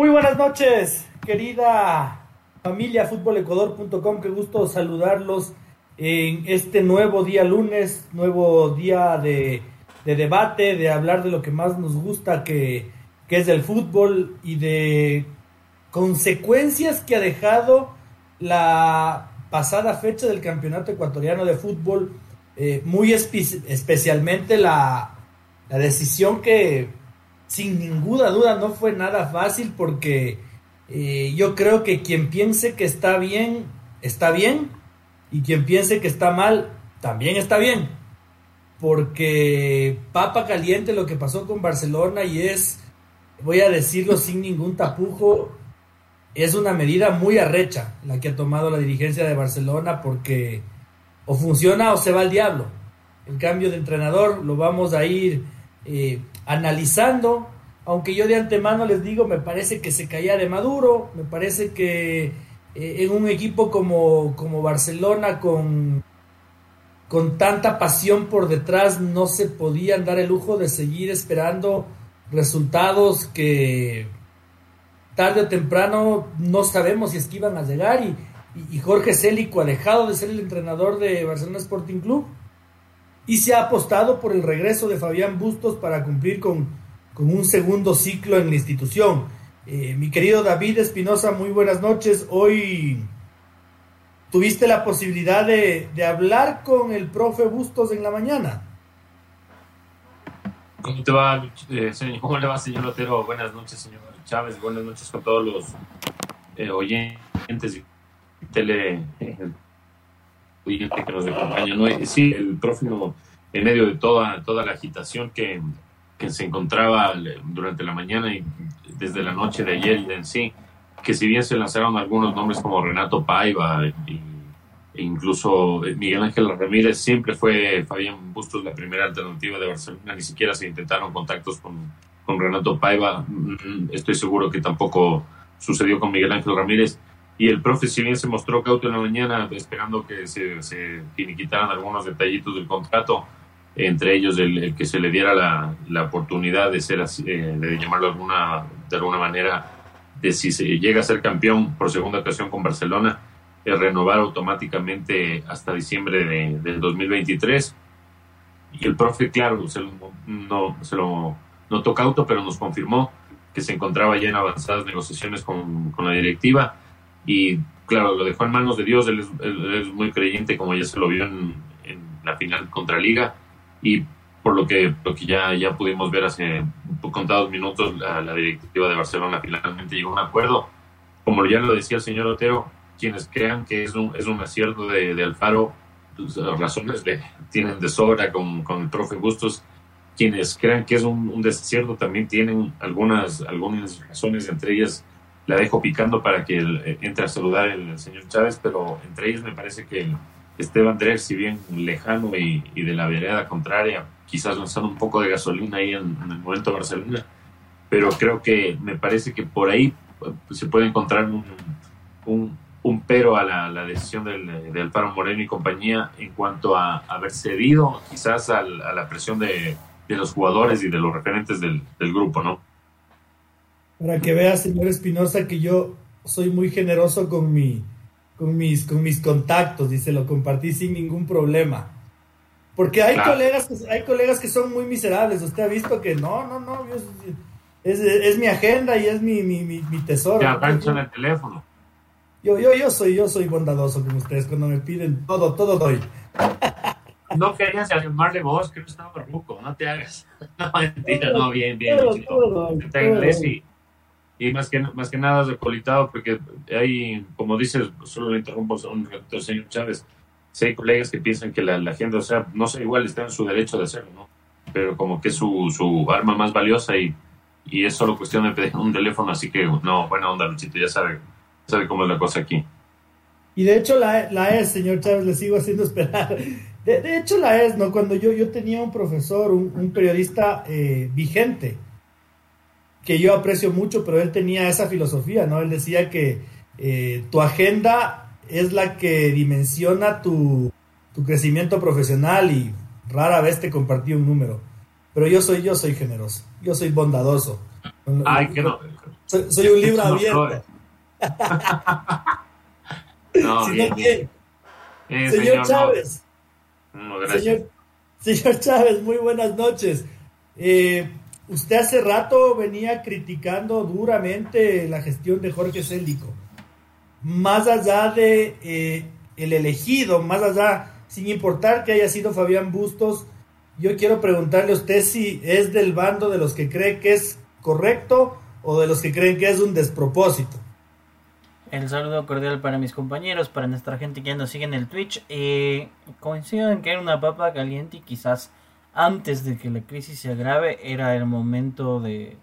Muy buenas noches, querida familia futbolecuador.com. Qué gusto saludarlos en este nuevo día lunes, nuevo día de, debate, de hablar de lo que más nos gusta, que, es del fútbol y de consecuencias que ha dejado la pasada fecha del Campeonato Ecuatoriano de Fútbol, eh, muy especialmente la decisión que sin ninguna duda no fue nada fácil porque eh, yo creo que quien piense que está bien, está bien, y quien piense que está mal, también está bien. Porque papa caliente lo que pasó con Barcelona y es, voy a decirlo sin ningún tapujo, es una medida muy arrecha la que ha tomado la dirigencia de Barcelona porque o funciona o se va al diablo. El cambio de entrenador lo vamos a ir eh, analizando, aunque yo de antemano les digo, me parece que se caía de Maduro, me parece que eh, en un equipo como, como Barcelona con, con tanta pasión por detrás no se podían dar el lujo de seguir esperando resultados que tarde o temprano no sabemos si es que iban a llegar y, Jorge Célico ha dejado de ser el entrenador de Barcelona Sporting Club y se ha apostado por el regreso de Fabián Bustos para cumplir con, un segundo ciclo en la institución. Eh, mi querido David Espinosa, muy buenas noches. Hoy tuviste la posibilidad de, hablar con el profe Bustos en la mañana. ¿Cómo te va, eh, señor? ¿Cómo le va, señor Otero? Buenas noches, señor Chávez. Buenas noches con todos los eh, oyentes y tele, que nos acompaña. ¿no? Sí, el próximo, en medio de toda, toda la agitación que, que se encontraba durante la mañana y desde la noche de ayer y en sí, que si bien se lanzaron algunos nombres como Renato Paiva e incluso Miguel Ángel Ramírez, siempre fue Fabián Bustos la primera alternativa de Barcelona, ni siquiera se intentaron contactos con, con Renato Paiva, mm, estoy seguro que tampoco sucedió con Miguel Ángel Ramírez y el profe, si bien se mostró cauto en la mañana, esperando que se, se finiquitaran algunos detallitos del contrato, entre ellos el, que se le diera la, la oportunidad de ser así, eh, de llamarlo alguna, de alguna manera, de si se llega a ser campeón por segunda ocasión con Barcelona, eh, renovar automáticamente hasta diciembre de, del 2023. Y el profe, claro, se lo, no, se lo notó cauto, pero nos confirmó que se encontraba ya en avanzadas negociaciones con, con la directiva y claro, lo dejó en manos de Dios, él es, muy creyente como ya se lo vio en, la final contra Liga y por lo que, lo que ya, ya pudimos ver hace contados minutos, la, la, directiva de Barcelona finalmente llegó a un acuerdo. Como ya lo decía el señor Otero, quienes crean que es un, es un acierto de, de Alfaro, pues, razones de, tienen de sobra con, con, el profe Bustos. Quienes crean que es un, un desacierto también tienen algunas, algunas razones, entre ellas la dejo picando para que eh, entre a saludar el, señor Chávez, pero entre ellos me parece que Esteban Dreher, si bien lejano y, de la vereda contraria, quizás lanzando un poco de gasolina ahí en, el momento de Barcelona, pero creo que me parece que por ahí pues, se puede encontrar un, un, pero a la, decisión del, de Alfaro Moreno y compañía en cuanto a haber cedido quizás a la presión de, de los jugadores y de los referentes del, del grupo, ¿no? Para que vea, señor Espinosa, que yo soy muy generoso con, mi, con, mis, con mis contactos y se lo compartí sin ningún problema. Porque hay, colegas, que, hay colegas que son muy miserables. Usted ha visto que no, no, no. es, es, mi agenda y es mi, mi, mi, tesoro. Ya en el teléfono. Yo, yo, yo, soy, yo soy bondadoso con ustedes. Cuando me piden todo, todo doy. No querías llamarle vos, que no estaba ruco, no te hagas. No, mentira, no, bien, bien. Todo, todo, Está inglés y más que, más que nada recolitado, porque hay, como dices, solo le interrumpo un ratito señor Chávez, si hay colegas que piensan que la, agenda, o sea, no sé, igual está en su derecho de hacerlo, ¿no? Pero como que es su, su arma más valiosa y, y es solo cuestión de un teléfono, así que no, buena onda, Luchito, ya sabe, sabe cómo es la cosa aquí. Y de hecho la, la es, señor Chávez, le sigo haciendo esperar. De, de, hecho la es, ¿no? Cuando yo, yo tenía un profesor, un, un periodista eh, vigente, que yo aprecio mucho, pero él tenía esa filosofía, ¿no? Él decía que eh, tu agenda es la que dimensiona tu, crecimiento profesional y rara vez te compartí un número. Pero yo soy, yo soy generoso, yo soy bondadoso. Ay, que no. Soy, un libro abierto. no, bien, eh, señor, Chávez. señor, Chávez, muy buenas noches. Eh, usted hace rato venía criticando duramente la gestión de Jorge Célico. Más allá de eh, el elegido, más allá, sin importar que haya sido Fabián Bustos, yo quiero preguntarle a usted si es del bando de los que cree que es correcto o de los que creen que es un despropósito. El saludo cordial para mis compañeros, para nuestra gente que nos sigue en el Twitch. Eh, coincido en que era una papa caliente y quizás antes de que la crisis se agrave era el momento de...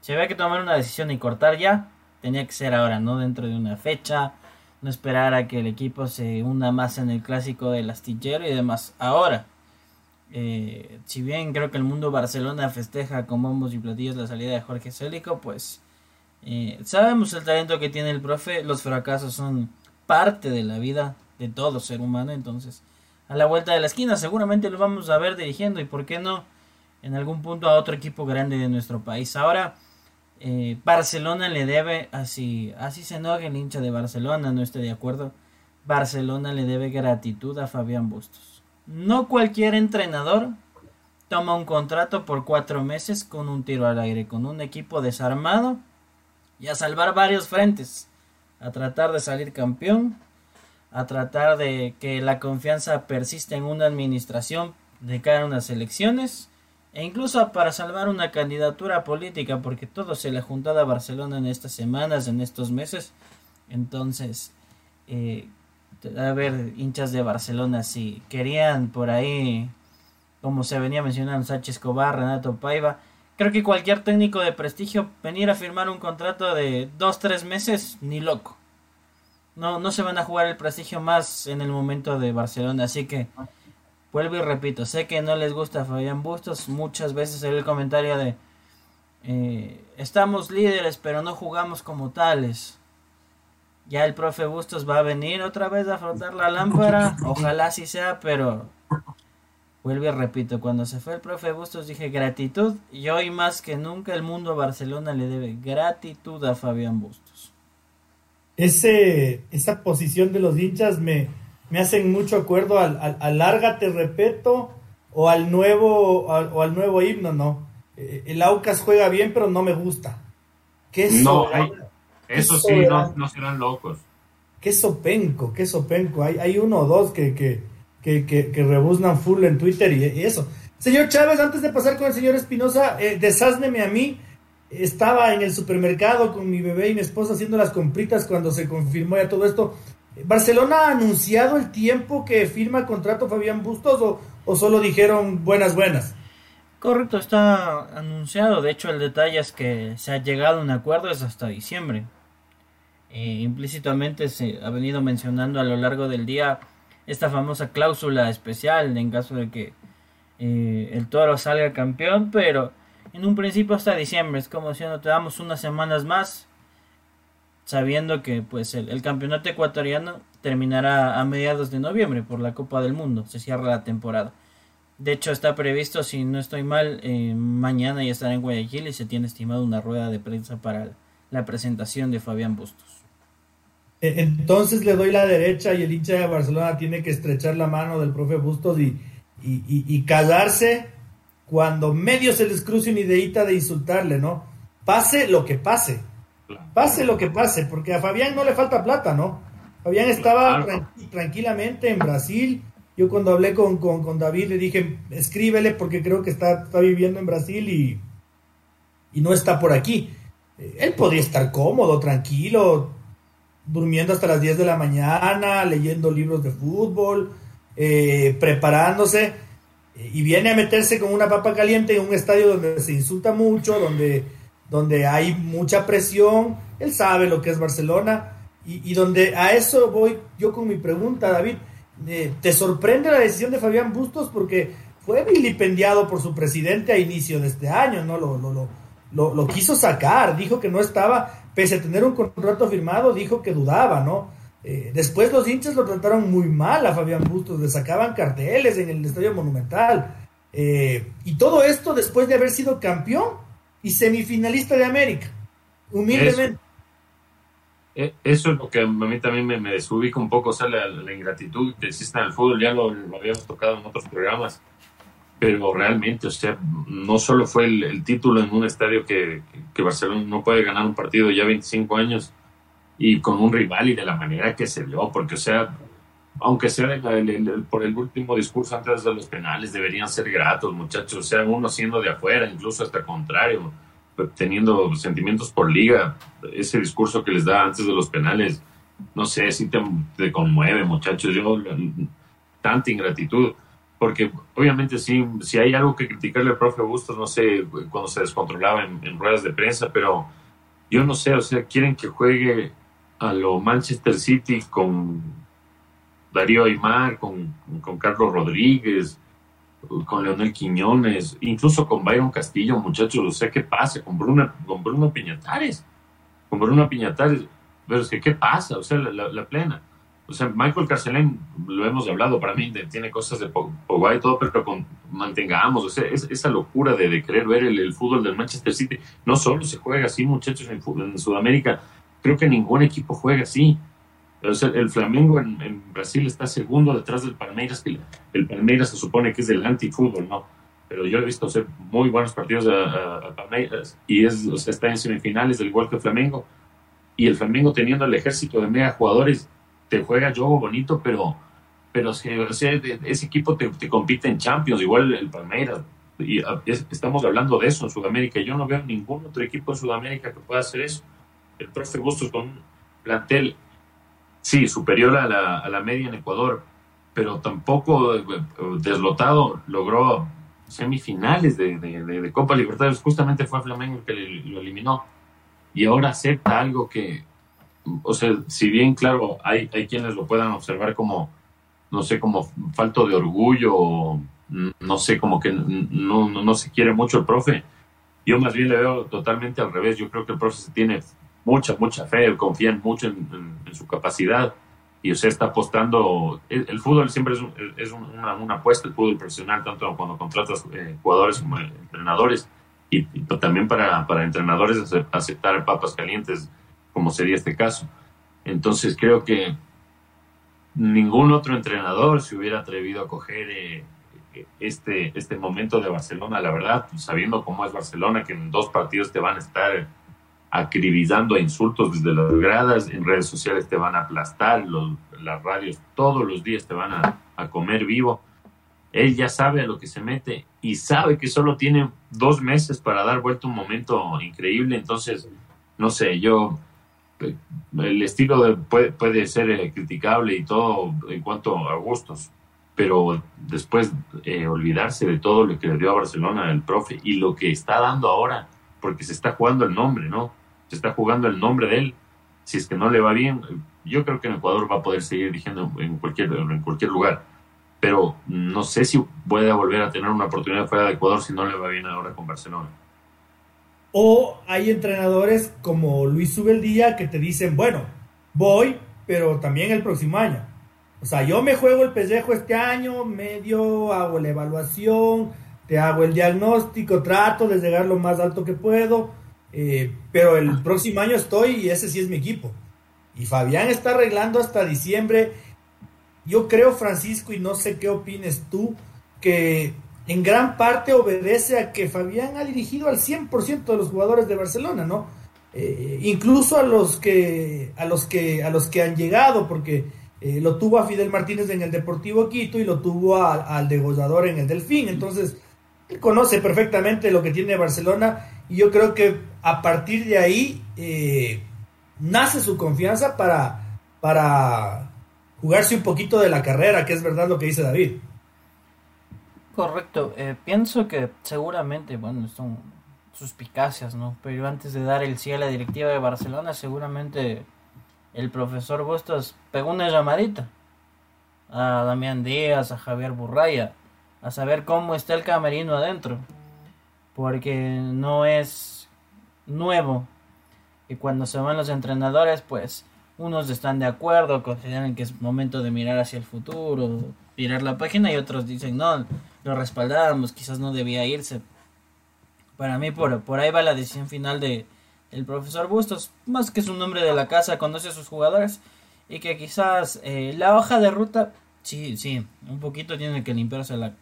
Se había que tomar una decisión y cortar ya. Tenía que ser ahora, no dentro de una fecha. No esperar a que el equipo se hunda más en el clásico del astillero y demás. Ahora, eh, si bien creo que el mundo Barcelona festeja con bombos y platillos la salida de Jorge Célico, pues eh, sabemos el talento que tiene el profe, los fracasos son parte de la vida de todo ser humano, entonces a la vuelta de la esquina seguramente lo vamos a ver dirigiendo y por qué no en algún punto a otro equipo grande de nuestro país. Ahora eh, Barcelona le debe, así, así se enoja el hincha de Barcelona, no estoy de acuerdo, Barcelona le debe gratitud a Fabián Bustos. No cualquier entrenador toma un contrato por cuatro meses con un tiro al aire, con un equipo desarmado y a salvar varios frentes, a tratar de salir campeón, a tratar de que la confianza persista en una administración de cara a unas elecciones e incluso para salvar una candidatura política porque todo se le ha juntado a Barcelona en estas semanas, en estos meses. Entonces, eh, a ver, hinchas de Barcelona, si querían por ahí, como se venía mencionando, Sánchez Escobar, Renato Paiva, creo que cualquier técnico de prestigio venir a firmar un contrato de dos, tres meses, ni loco. No, no se van a jugar el prestigio más en el momento de Barcelona, así que vuelvo y repito, sé que no les gusta Fabián Bustos, muchas veces el comentario de eh, estamos líderes pero no jugamos como tales ya el profe Bustos va a venir otra vez a frotar la lámpara. Ojalá así sea, pero vuelvo y repito, cuando se fue el profe Bustos dije gratitud y hoy más que nunca el mundo Barcelona le debe gratitud a Fabián Bustos. Ese, esa posición de los hinchas me, me hacen mucho acuerdo al, al, lárgate repeto o al nuevo o al nuevo himno, no. Eh, el Aucas juega bien, pero no me gusta. ¿Qué no, hay, eso sí, no, no, serán locos. Qué sopenco, qué sopenco. Hay, hay uno o dos que, que, que, que, rebuznan full en Twitter y, eso. Señor Chávez, antes de pasar con el señor Espinosa, eh, a mí. Estaba en el supermercado con mi bebé y mi esposa haciendo las compritas cuando se confirmó ya todo esto. ¿Barcelona ha anunciado el tiempo que firma contrato Fabián Bustos o, o solo dijeron buenas, buenas? Correcto, está anunciado. De hecho, el detalle es que se ha llegado a un acuerdo es hasta diciembre. Eh, implícitamente se ha venido mencionando a lo largo del día esta famosa cláusula especial en caso de que eh, el toro salga campeón, pero en un principio hasta diciembre. Es como si no te damos unas semanas más, sabiendo que pues el, campeonato ecuatoriano terminará a mediados de noviembre por la Copa del Mundo. Se cierra la temporada. De hecho, está previsto, si no estoy mal, eh, mañana ya estará en Guayaquil y se tiene estimado una rueda de prensa para la presentación de Fabián Bustos. E, entonces le doy la derecha y el hincha de Barcelona tiene que estrechar la mano del profe Bustos y, y, y, callarse cuando medio se les cruce una ideita de insultarle, ¿no? Pase lo que pase. Pase lo que pase, porque a Fabián no le falta plata, ¿no? Fabián estaba tranquilamente en Brasil yo cuando hablé con, con, David le dije, escríbele porque creo que está, está viviendo en Brasil y, y no está por aquí. Eh, él podría estar cómodo, tranquilo, durmiendo hasta las 10 de la mañana, leyendo libros de fútbol, eh, preparándose, y viene a meterse con una papa caliente en un estadio donde se insulta mucho, donde, donde hay mucha presión, él sabe lo que es Barcelona, y, y donde a eso voy yo con mi pregunta, David eh, ¿Te sorprende la decisión de Fabián Bustos? Porque fue vilipendiado por su presidente a inicio de este año, ¿no? Lo, lo, lo, lo, quiso sacar, dijo que no estaba, pese a tener un contrato firmado, dijo que dudaba, ¿no? Eh, después los hinchas lo trataron muy mal a Fabián Bustos, le sacaban carteles en el Estadio Monumental. Eh, y todo esto después de haber sido campeón y semifinalista de América. Humildemente. Eh, eso es lo que a mí también me, me desubica un poco, o sea, la, ingratitud que existe en el fútbol, ya lo, habíamos tocado en otros programas, pero realmente, o sea, no solo fue el, título en un estadio que, que, Barcelona no puede ganar un partido ya 25 años y con un rival y de la manera que se dio, porque, o sea, aunque sea por el último discurso antes de los penales, deberían ser gratos, muchachos, o sea, uno siendo de afuera, incluso hasta contrario teniendo sentimientos por liga, ese discurso que les da antes de los penales, no sé, si te, conmueve, muchachos, yo, tanta ingratitud, porque obviamente sí, si hay algo que criticarle al profe Bustos, no sé, cuando se descontrolaba en, ruedas de prensa, pero yo no sé, o sea, quieren que juegue a lo Manchester City con Darío Aymar, con, con Carlos Rodríguez, con Leonel Quiñones, incluso con Byron Castillo, muchachos, no sé qué pasa, con Bruno, con Bruno Piñatares, con Bruno Piñatares, pero es que qué pasa, o sea, la, plena. O sea, Michael Carcelén, lo hemos hablado, para mí tiene cosas de Pogba y todo, pero con, mantengamos, o sea, esa locura de, querer ver el, fútbol del Manchester City, no solo se juega así, muchachos, en Sudamérica, creo que ningún equipo juega así el Flamengo en, Brasil está segundo detrás del Palmeiras, que el Palmeiras se supone que es del antifútbol, ¿no? Pero yo he visto hacer muy buenos partidos a, Palmeiras y es, está en semifinales, del igual que el Flamengo. Y el Flamengo teniendo el ejército de mega jugadores, te juega juego bonito, pero, pero ese equipo te, compite en Champions, igual el Palmeiras. Y estamos hablando de eso en Sudamérica. Yo no veo ningún otro equipo en Sudamérica que pueda hacer eso. El profe Bustos con un plantel sí, superior a la, a la media en Ecuador, pero tampoco eh, deslotado logró semifinales de, de, Copa Libertadores. Justamente fue Flamengo el que lo eliminó. Y ahora acepta algo que, o sea, si bien, claro, hay, hay quienes lo puedan observar como, no sé, como falto de orgullo, no sé, como que no, no, no se quiere mucho el profe. Yo más bien le veo totalmente al revés. Yo creo que el profe se tiene mucha, mucha fe, confían mucho en, su capacidad y usted está apostando. El, fútbol siempre es, es una, una, apuesta, el fútbol profesional, tanto cuando contratas eh, jugadores como entrenadores y, también para, para entrenadores aceptar papas calientes, como sería este caso. Entonces creo que ningún otro entrenador se hubiera atrevido a coger eh, este, este momento de Barcelona, la verdad, sabiendo cómo es Barcelona, que en dos partidos te van a estar acribillando a insultos desde las gradas, en redes sociales te van a aplastar, los, las radios todos los días te van a, comer vivo. Él ya sabe a lo que se mete y sabe que solo tiene dos meses para dar vuelta un momento increíble, entonces, no sé, yo, el estilo puede, puede, ser eh, criticable y todo en cuanto a gustos, pero después eh, olvidarse de todo lo que le dio a Barcelona el profe y lo que está dando ahora, porque se está jugando el nombre, ¿no? Se está jugando el nombre de él. Si es que no le va bien, yo creo que en Ecuador va a poder seguir dirigiendo en cualquier, en cualquier lugar. Pero no sé si puede volver a tener una oportunidad fuera de Ecuador si no le va bien ahora con Barcelona. O hay entrenadores como Luis Subeldía que te dicen, bueno, voy, pero también el próximo año. O sea, yo me juego el pellejo este año, medio, hago la evaluación, te hago el diagnóstico, trato de llegar lo más alto que puedo eh, pero el próximo año estoy y ese sí es mi equipo. Y Fabián está arreglando hasta diciembre. Yo creo, Francisco, y no sé qué opines tú, que en gran parte obedece a que Fabián ha dirigido al 100% de los jugadores de Barcelona, ¿no? Eh, incluso a los que a los que a los que han llegado, porque eh, lo tuvo a Fidel Martínez en el Deportivo Quito y lo tuvo al degollador en el Delfín. Entonces, él conoce perfectamente lo que tiene Barcelona y yo creo que a partir de ahí eh, nace su confianza para, para jugarse un poquito de la carrera, que es verdad lo que dice David. Correcto, eh, pienso que seguramente, bueno, son suspicacias, ¿no? Pero antes de dar el sí a la directiva de Barcelona, seguramente el profesor Bustos pegó una llamadita a Damián Díaz, a Javier Burraya, a saber cómo está el camerino adentro porque no es nuevo. Y cuando se van los entrenadores, pues unos están de acuerdo, consideran que es momento de mirar hacia el futuro, mirar la página y otros dicen, no, lo respaldamos, quizás no debía irse. Para mí por, por ahí va la decisión final de el profesor Bustos, más que es un nombre de la casa, conoce a sus jugadores y que quizás eh, la hoja de ruta, sí, sí, un poquito tiene que limpiarse la,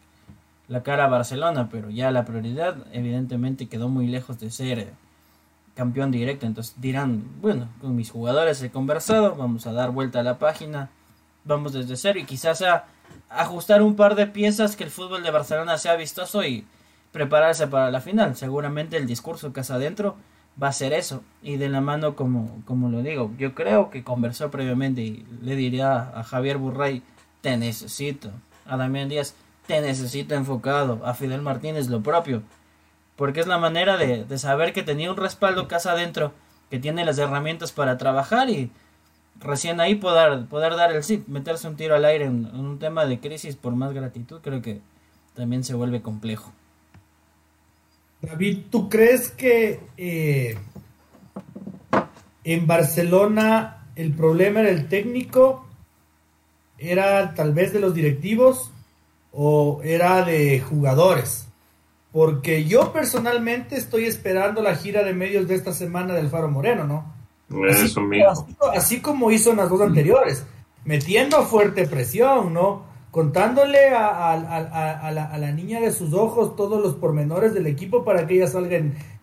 la cara a Barcelona, pero ya la prioridad evidentemente quedó muy lejos de ser eh, campeón directo. Entonces dirán, bueno, con mis jugadores he conversado, vamos a dar vuelta a la página, vamos desde cero y quizás a ajustar un par de piezas que el fútbol de Barcelona sea vistoso y prepararse para la final. Seguramente el discurso casa adentro va a ser eso. Y de la mano, como, como lo digo, yo creo que conversó previamente y le diría a Javier Burray, te necesito. A Damián Díaz, te necesito enfocado. A Fidel Martínez, lo propio. Porque es la manera de, de saber que tenía un respaldo casa adentro, que tiene las herramientas para trabajar y recién ahí poder, poder dar el sí, meterse un tiro al aire en, un tema de crisis por más gratitud, creo que también se vuelve complejo. David, ¿tú crees que eh, en Barcelona el problema era el técnico? ¿Era tal vez de los directivos o era de jugadores? Porque yo personalmente estoy esperando la gira de medios de esta semana del Faro Moreno, ¿no? Así, como hizo en las dos anteriores, metiendo fuerte presión, ¿no? Contándole a, la, niña de sus ojos todos los pormenores del equipo para que ella salga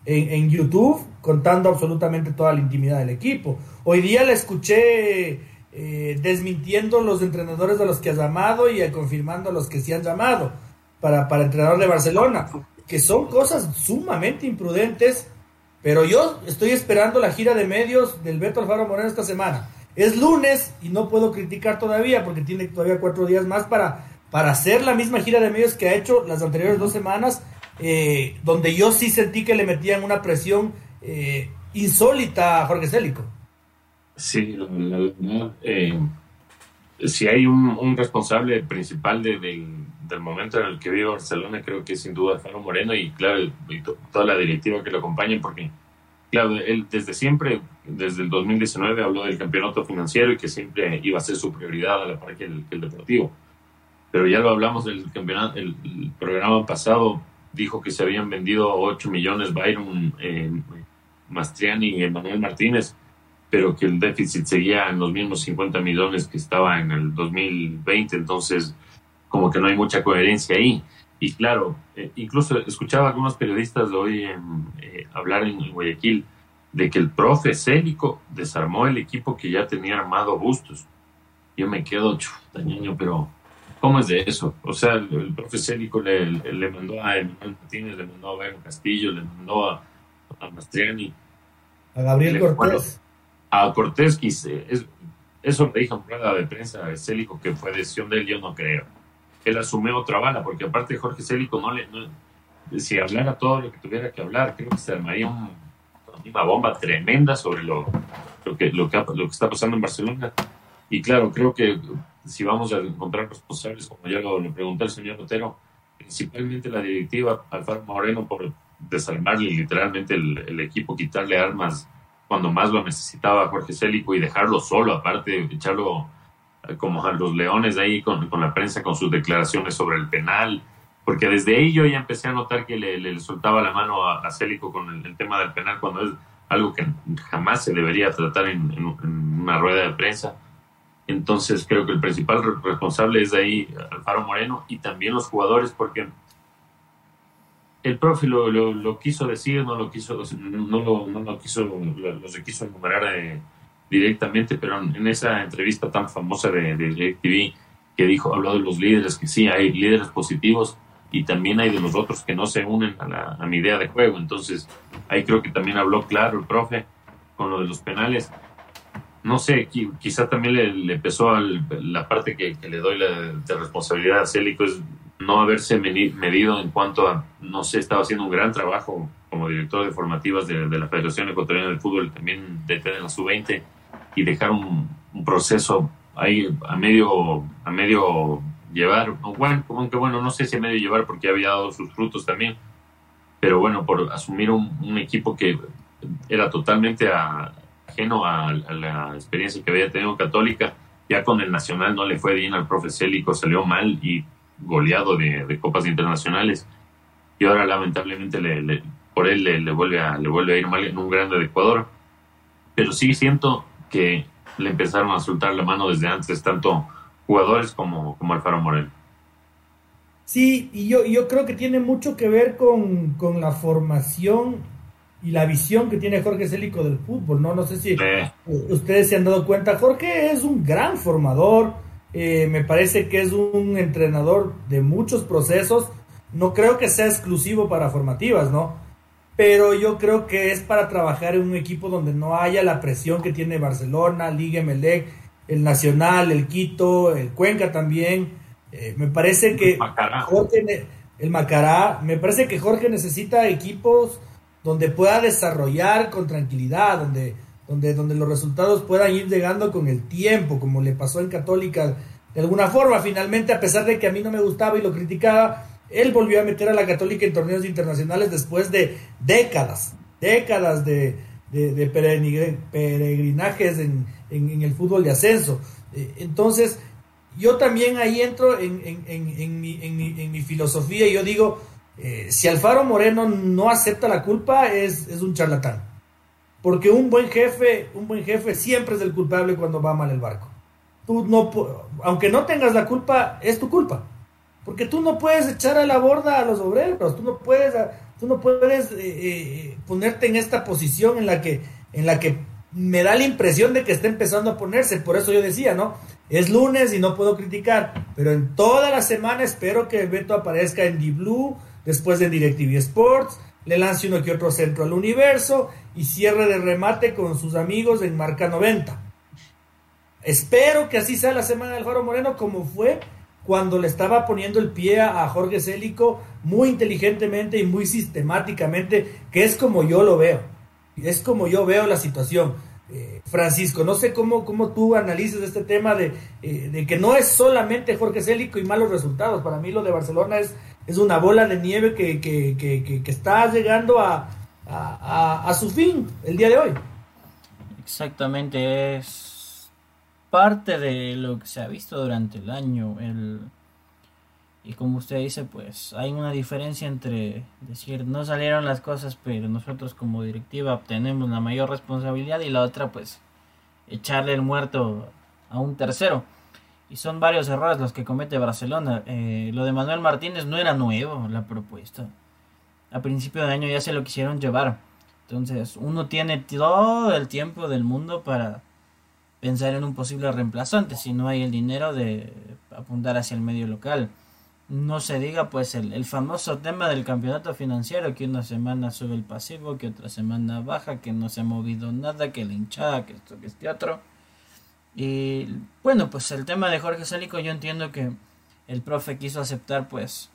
en, YouTube, contando absolutamente toda la intimidad del equipo. Hoy día la escuché eh, desmintiendo los entrenadores de los que ha llamado y confirmando a los que sí han llamado para, para entrenador de Barcelona que son cosas sumamente imprudentes, pero yo estoy esperando la gira de medios del Beto Alfaro Moreno esta semana. Es lunes y no puedo criticar todavía porque tiene todavía cuatro días más para, para hacer la misma gira de medios que ha hecho las anteriores dos semanas, eh, donde yo sí sentí que le metían una presión eh, insólita a Jorge Célico. Sí, la, eh, si hay un, responsable principal de, del momento en el que vive Barcelona, creo que sin duda Faro Moreno y claro, toda la directiva que lo acompaña, porque claro, él desde siempre, desde el 2019 habló del campeonato financiero y que siempre iba a ser su prioridad a la par que el, deportivo. Pero ya lo hablamos del campeonato, el, programa pasado dijo que se habían vendido 8 millones Byron, eh, Mastriani y Manuel Martínez pero que el déficit seguía en los mismos 50 millones que estaba en el 2020, entonces como que no hay mucha coherencia ahí. Y claro, eh, incluso escuchaba a algunos periodistas hoy eh, hablar en Guayaquil de que el profe Célico desarmó el equipo que ya tenía armado Bustos. Yo me quedo dañino, pero ¿cómo es de eso? O sea, el, profe Célico le, le, mandó a Emanuel Martínez, le mandó a Bayron Castillo, le mandó a, a Mastriani. A Gabriel Cortés a Cortés, es, eso me dijo en rueda de prensa de Célico que fue decisión de él, yo no creo. Él asumió otra bala, porque aparte Jorge Célico no le. si hablara todo lo que tuviera que hablar, creo que se armaría una bomba tremenda sobre lo, lo, que, lo, que, lo está pasando en Barcelona. Y claro, creo que si vamos a encontrar responsables, como ya lo, lo preguntó el señor Otero, principalmente la directiva Alfaro Moreno por desarmarle literalmente el equipo, quitarle armas cuando más lo necesitaba Jorge Célico y dejarlo solo, aparte de echarlo eh, como a los leones ahí con, la prensa con sus declaraciones sobre el penal, porque desde ahí yo ya empecé a notar que le, soltaba la mano a, Célico con el, tema del penal cuando es algo que jamás se debería tratar en, una rueda de prensa. Entonces creo que el principal responsable es ahí Alfaro Moreno y también los jugadores, porque el profe lo, lo, quiso decir, no lo quiso, no lo, no lo quiso, lo, se quiso enumerar eh, directamente, pero en esa entrevista tan famosa de, de DirecTV que dijo, habló de los líderes, que sí, hay líderes positivos y también hay de los otros que no se unen a, la, a mi idea de juego. Entonces, ahí creo que también habló claro el profe con lo de los penales. No sé, quizá también le, le empezó la parte que, le doy la, de responsabilidad a Célico es no haberse medido en cuanto a, no sé, estaba haciendo un gran trabajo como director de formativas de, la Federación Ecuatoriana de Fútbol, también de, la sub-20, y dejar un, proceso ahí a medio, a medio llevar, bueno, aunque bueno, no sé si a medio llevar porque había dado sus frutos también, pero bueno, por asumir un, equipo que era totalmente ajeno a, la experiencia que había tenido Católica, ya con el Nacional no le fue bien al profe Célico, salió mal y goleado de, copas internacionales y ahora lamentablemente le, por él le, vuelve a, le vuelve a ir mal en un grande de Ecuador. Pero sí siento que le empezaron a soltar la mano desde antes, tanto jugadores como, como Alfaro Moreno. Sí, y yo, yo creo que tiene mucho que ver con, la formación y la visión que tiene Jorge Célico del fútbol, ¿no? No sé si ustedes se han dado cuenta. Jorge es un gran formador, eh, me parece que es un entrenador de muchos procesos. No creo que sea exclusivo para formativas, ¿no? Pero yo creo que es para trabajar en un equipo donde no haya la presión que tiene Barcelona, Liga Melec, el Nacional, el Quito, el Cuenca también. Eh, me parece que Jorge, el Macará, me parece que Jorge necesita equipos donde pueda desarrollar con tranquilidad, donde donde, donde los resultados puedan ir llegando con el tiempo, como le pasó en Católica de alguna forma. Finalmente, a pesar de que a mí no me gustaba y lo criticaba, él volvió a meter a la Católica en torneos internacionales después de décadas, décadas de, peregrinajes en, el fútbol de ascenso. Eh, entonces, yo también ahí entro en, mi, filosofía y yo digo, eh, si Alfaro Moreno no acepta la culpa, es, es un charlatán. Porque un buen jefe, un buen jefe siempre es el culpable cuando va mal el barco. Tú no, aunque no tengas la culpa, es tu culpa. Porque tú no puedes echar a la borda a los obreros, tú no puedes, tú no puedes eh, eh, ponerte en esta posición en la que, en la que me da la impresión de que está empezando a ponerse. Por eso yo decía, ¿no? Es lunes y no puedo criticar, pero en toda la semana espero que Beto aparezca en The Blue, después de DirecTV Sports, le lance uno que otro centro al universo y cierre de remate con sus amigos en marca 90. Espero que así sea la semana del Faro Moreno como fue cuando le estaba poniendo el pie a Jorge Célico muy inteligentemente y muy sistemáticamente, que es como yo lo veo. Es como yo veo la situación. Eh, Francisco, no sé cómo, cómo tú analizas este tema de, eh, de que no es solamente Jorge Célico y malos resultados. Para mí lo de Barcelona es es una bola de nieve que, está llegando a, a, su fin el día de hoy. Exactamente, es parte de lo que se ha visto durante el año. El, y como usted dice, pues hay una diferencia entre decir no salieron las cosas, pero nosotros como directiva obtenemos la mayor responsabilidad y la otra, pues echarle el muerto a un tercero. Y son varios errores los que comete Barcelona. Eh, lo de Manuel Martínez no era nuevo, la propuesta. A principio de año ya se lo quisieron llevar. Entonces, uno tiene todo el tiempo del mundo para pensar en un posible reemplazante si no hay el dinero de apuntar hacia el medio local. No se diga pues el, el famoso tema del campeonato financiero que una semana sube el pasivo, que otra semana baja, que no se ha movido nada, que la hinchada, que esto, que este otro. Y bueno, pues el tema de Jorge Célico yo entiendo que el profe quiso aceptar pues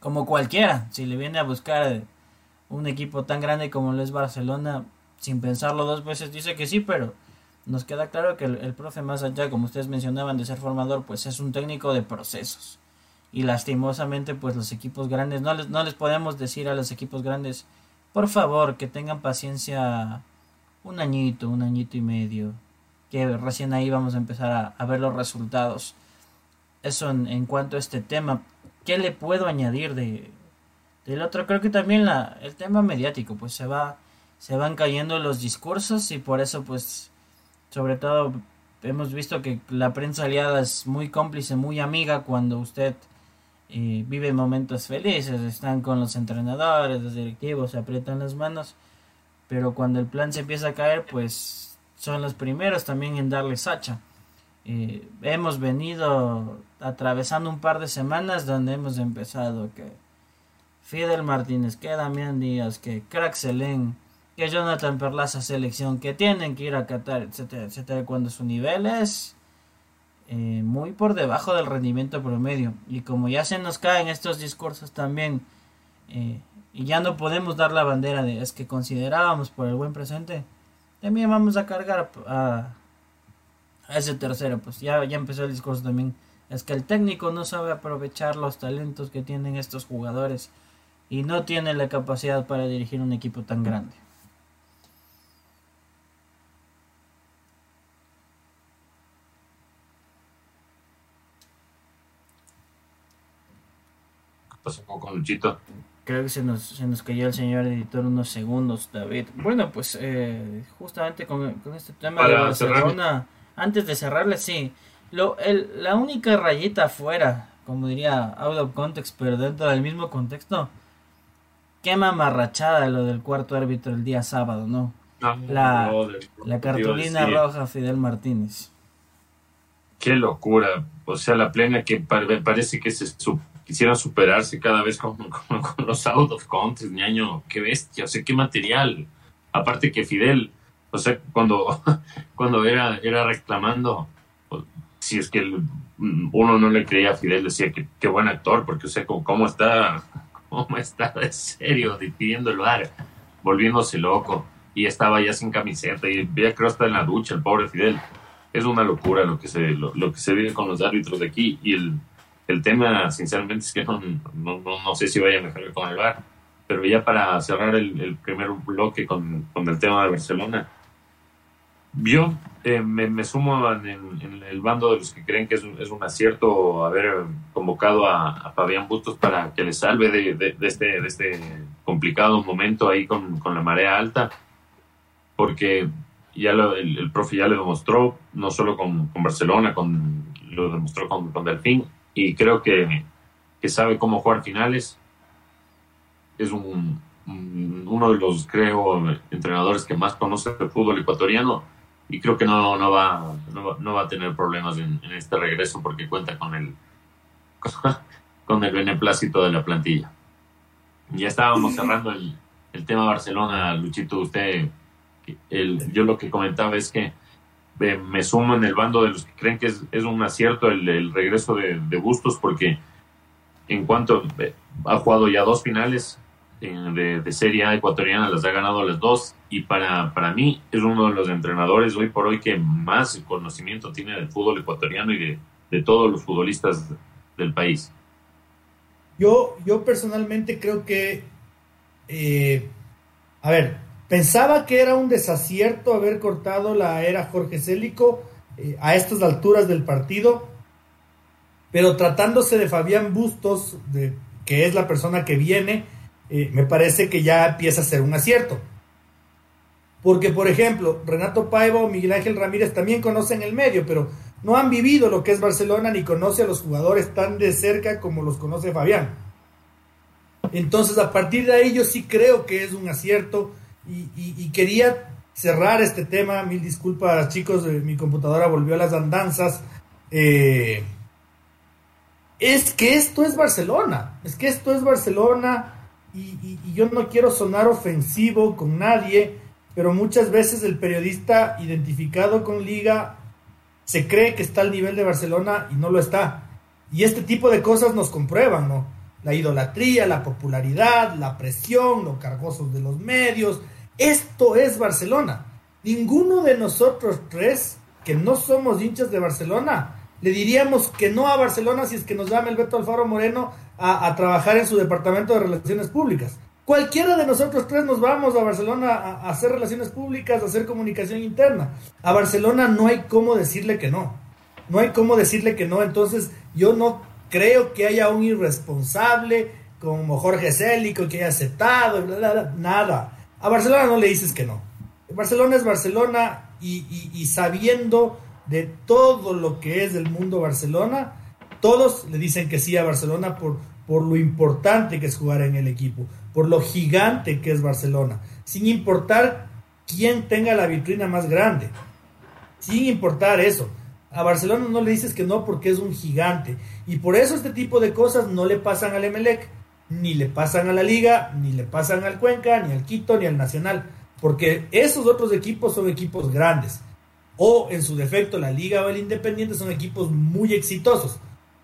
como cualquiera, si le viene a buscar un equipo tan grande como lo es Barcelona, sin pensarlo dos veces dice que sí, pero nos queda claro que el, profe más allá, como ustedes mencionaban, de ser formador, pues es un técnico de procesos. Y lastimosamente pues los equipos grandes, no les, no les podemos decir a los equipos grandes, por favor, que tengan paciencia un añito, un añito y medio, que recién ahí vamos a empezar a, ver los resultados. Eso en, cuanto a este tema. ¿Qué le puedo añadir de, del otro? Creo que también la, el tema mediático, pues se va, se van cayendo los discursos y por eso pues sobre todo hemos visto que la prensa aliada es muy cómplice, muy amiga cuando usted eh, vive momentos felices, están con los entrenadores, los directivos, se aprietan las manos, pero cuando el plan se empieza a caer, pues son los primeros también en darle sacha. Eh, hemos venido atravesando un par de semanas donde hemos empezado que Fidel Martínez, que Damián Díaz, que Crack Selén, que Jonathan Perlaza selección, que tienen que ir a Qatar, etcétera, etcétera, cuando su nivel es eh, muy por debajo del rendimiento promedio. Y como ya se nos caen estos discursos también, eh, y ya no podemos dar la bandera de es que considerábamos por el buen presente, también vamos a cargar a, ese tercero. Pues ya, ya empezó el discurso también. Es que el técnico no sabe aprovechar los talentos que tienen estos jugadores y no tiene la capacidad para dirigir un equipo tan grande. ¿Qué pasó con Luchito? Creo que se nos, se nos cayó el señor editor unos segundos, David. Bueno, pues eh, justamente con, este tema de Barcelona, antes de cerrarle, sí. Lo, el, la única rayita afuera, como diría out of context, pero dentro del mismo contexto, quema marrachada lo del cuarto árbitro el día sábado, ¿no? Ah, la, la cartulina roja Fidel Martínez. Qué locura. O sea, la plena que parece que se quisieran superarse cada vez con, los out of context, ñaño. Qué bestia. O sea, qué material. Aparte que Fidel, o sea, cuando, cuando era, era reclamando, si es que uno no le creía a Fidel, decía que qué buen actor, porque, o sea, cómo está cómo está de serio pidiendo el bar, volviéndose loco. Y estaba ya sin camiseta y veía que está en la ducha, el pobre Fidel. Es una locura lo que se, lo, que se vive con los árbitros de aquí. Y el, el tema, sinceramente, es que no, no, no, sé si vaya a mejorar con el bar. Pero ya para cerrar el, el primer bloque con, con el tema de Barcelona, yo eh, me, sumo en, el bando de los que creen que es un, es un acierto haber convocado a, Fabián Bustos para que le salve de, este, de este complicado momento ahí con, la marea alta, porque ya el, profe ya lo demostró, no solo con, Barcelona, con, lo demostró con, con Delfín, y creo que, que sabe cómo jugar finales. Es un, uno de los, creo, entrenadores que más conoce el fútbol ecuatoriano y creo que no, no, va, no, va, a tener problemas en, este regreso porque cuenta con el, con el beneplácito de la plantilla. Ya estábamos cerrando el, el tema Barcelona, Luchito, usted, el, yo lo que comentaba es que eh, me sumo en el bando de los que creen que es, es un acierto el, el regreso de, de, Bustos porque en cuanto eh, ha jugado ya dos finales, de, Serie A ecuatoriana las ha ganado las dos y para, para mí es uno de los entrenadores hoy por hoy que más conocimiento tiene del fútbol ecuatoriano y de, todos los futbolistas del país. Yo, yo personalmente creo que, eh, a ver, pensaba que era un desacierto haber cortado la era Jorge Célico eh, a estas alturas del partido, pero tratándose de Fabián Bustos, de, que es la persona que viene, eh, me parece que ya empieza a ser un acierto. Porque, por ejemplo, Renato Paiva o Miguel Ángel Ramírez también conocen el medio, pero no han vivido lo que es Barcelona ni conoce a los jugadores tan de cerca como los conoce Fabián. Entonces, a partir de ahí, yo sí creo que es un acierto y, quería cerrar este tema. Mil disculpas, chicos, mi computadora volvió a las andanzas. Eh, es que esto es Barcelona, es que esto es Barcelona y, yo no quiero sonar ofensivo con nadie, pero muchas veces el periodista identificado con Liga se cree que está al nivel de Barcelona y no lo está. Y este tipo de cosas nos comprueban, ¿no? La idolatría, la popularidad, la presión, los cargosos de los medios. Esto es Barcelona. Ninguno de nosotros tres, que no somos hinchas de Barcelona, le diríamos que no a Barcelona si es que nos llama el Beto Alfaro Moreno a, trabajar en su departamento de relaciones públicas. Cualquiera de nosotros tres nos vamos a Barcelona a, hacer relaciones públicas, a hacer comunicación interna. A Barcelona no hay cómo decirle que no. No hay cómo decirle que no. Entonces yo no creo que haya un irresponsable como Jorge Célico que haya aceptado, nada. A Barcelona no le dices que no. Barcelona es Barcelona y sabiendo de todo lo que es del mundo Barcelona, todos le dicen que sí a Barcelona por, por lo importante que es jugar en el equipo, por lo gigante que es Barcelona, sin importar quién tenga la vitrina más grande, sin importar eso. A Barcelona no le dices que no porque es un gigante. Y por eso este tipo de cosas no le pasan al Emelec, ni le pasan a la Liga, ni le pasan al Cuenca, ni al Quito, ni al Nacional. Porque esos otros equipos son equipos grandes o en su defecto la Liga o el Independiente son equipos muy exitosos.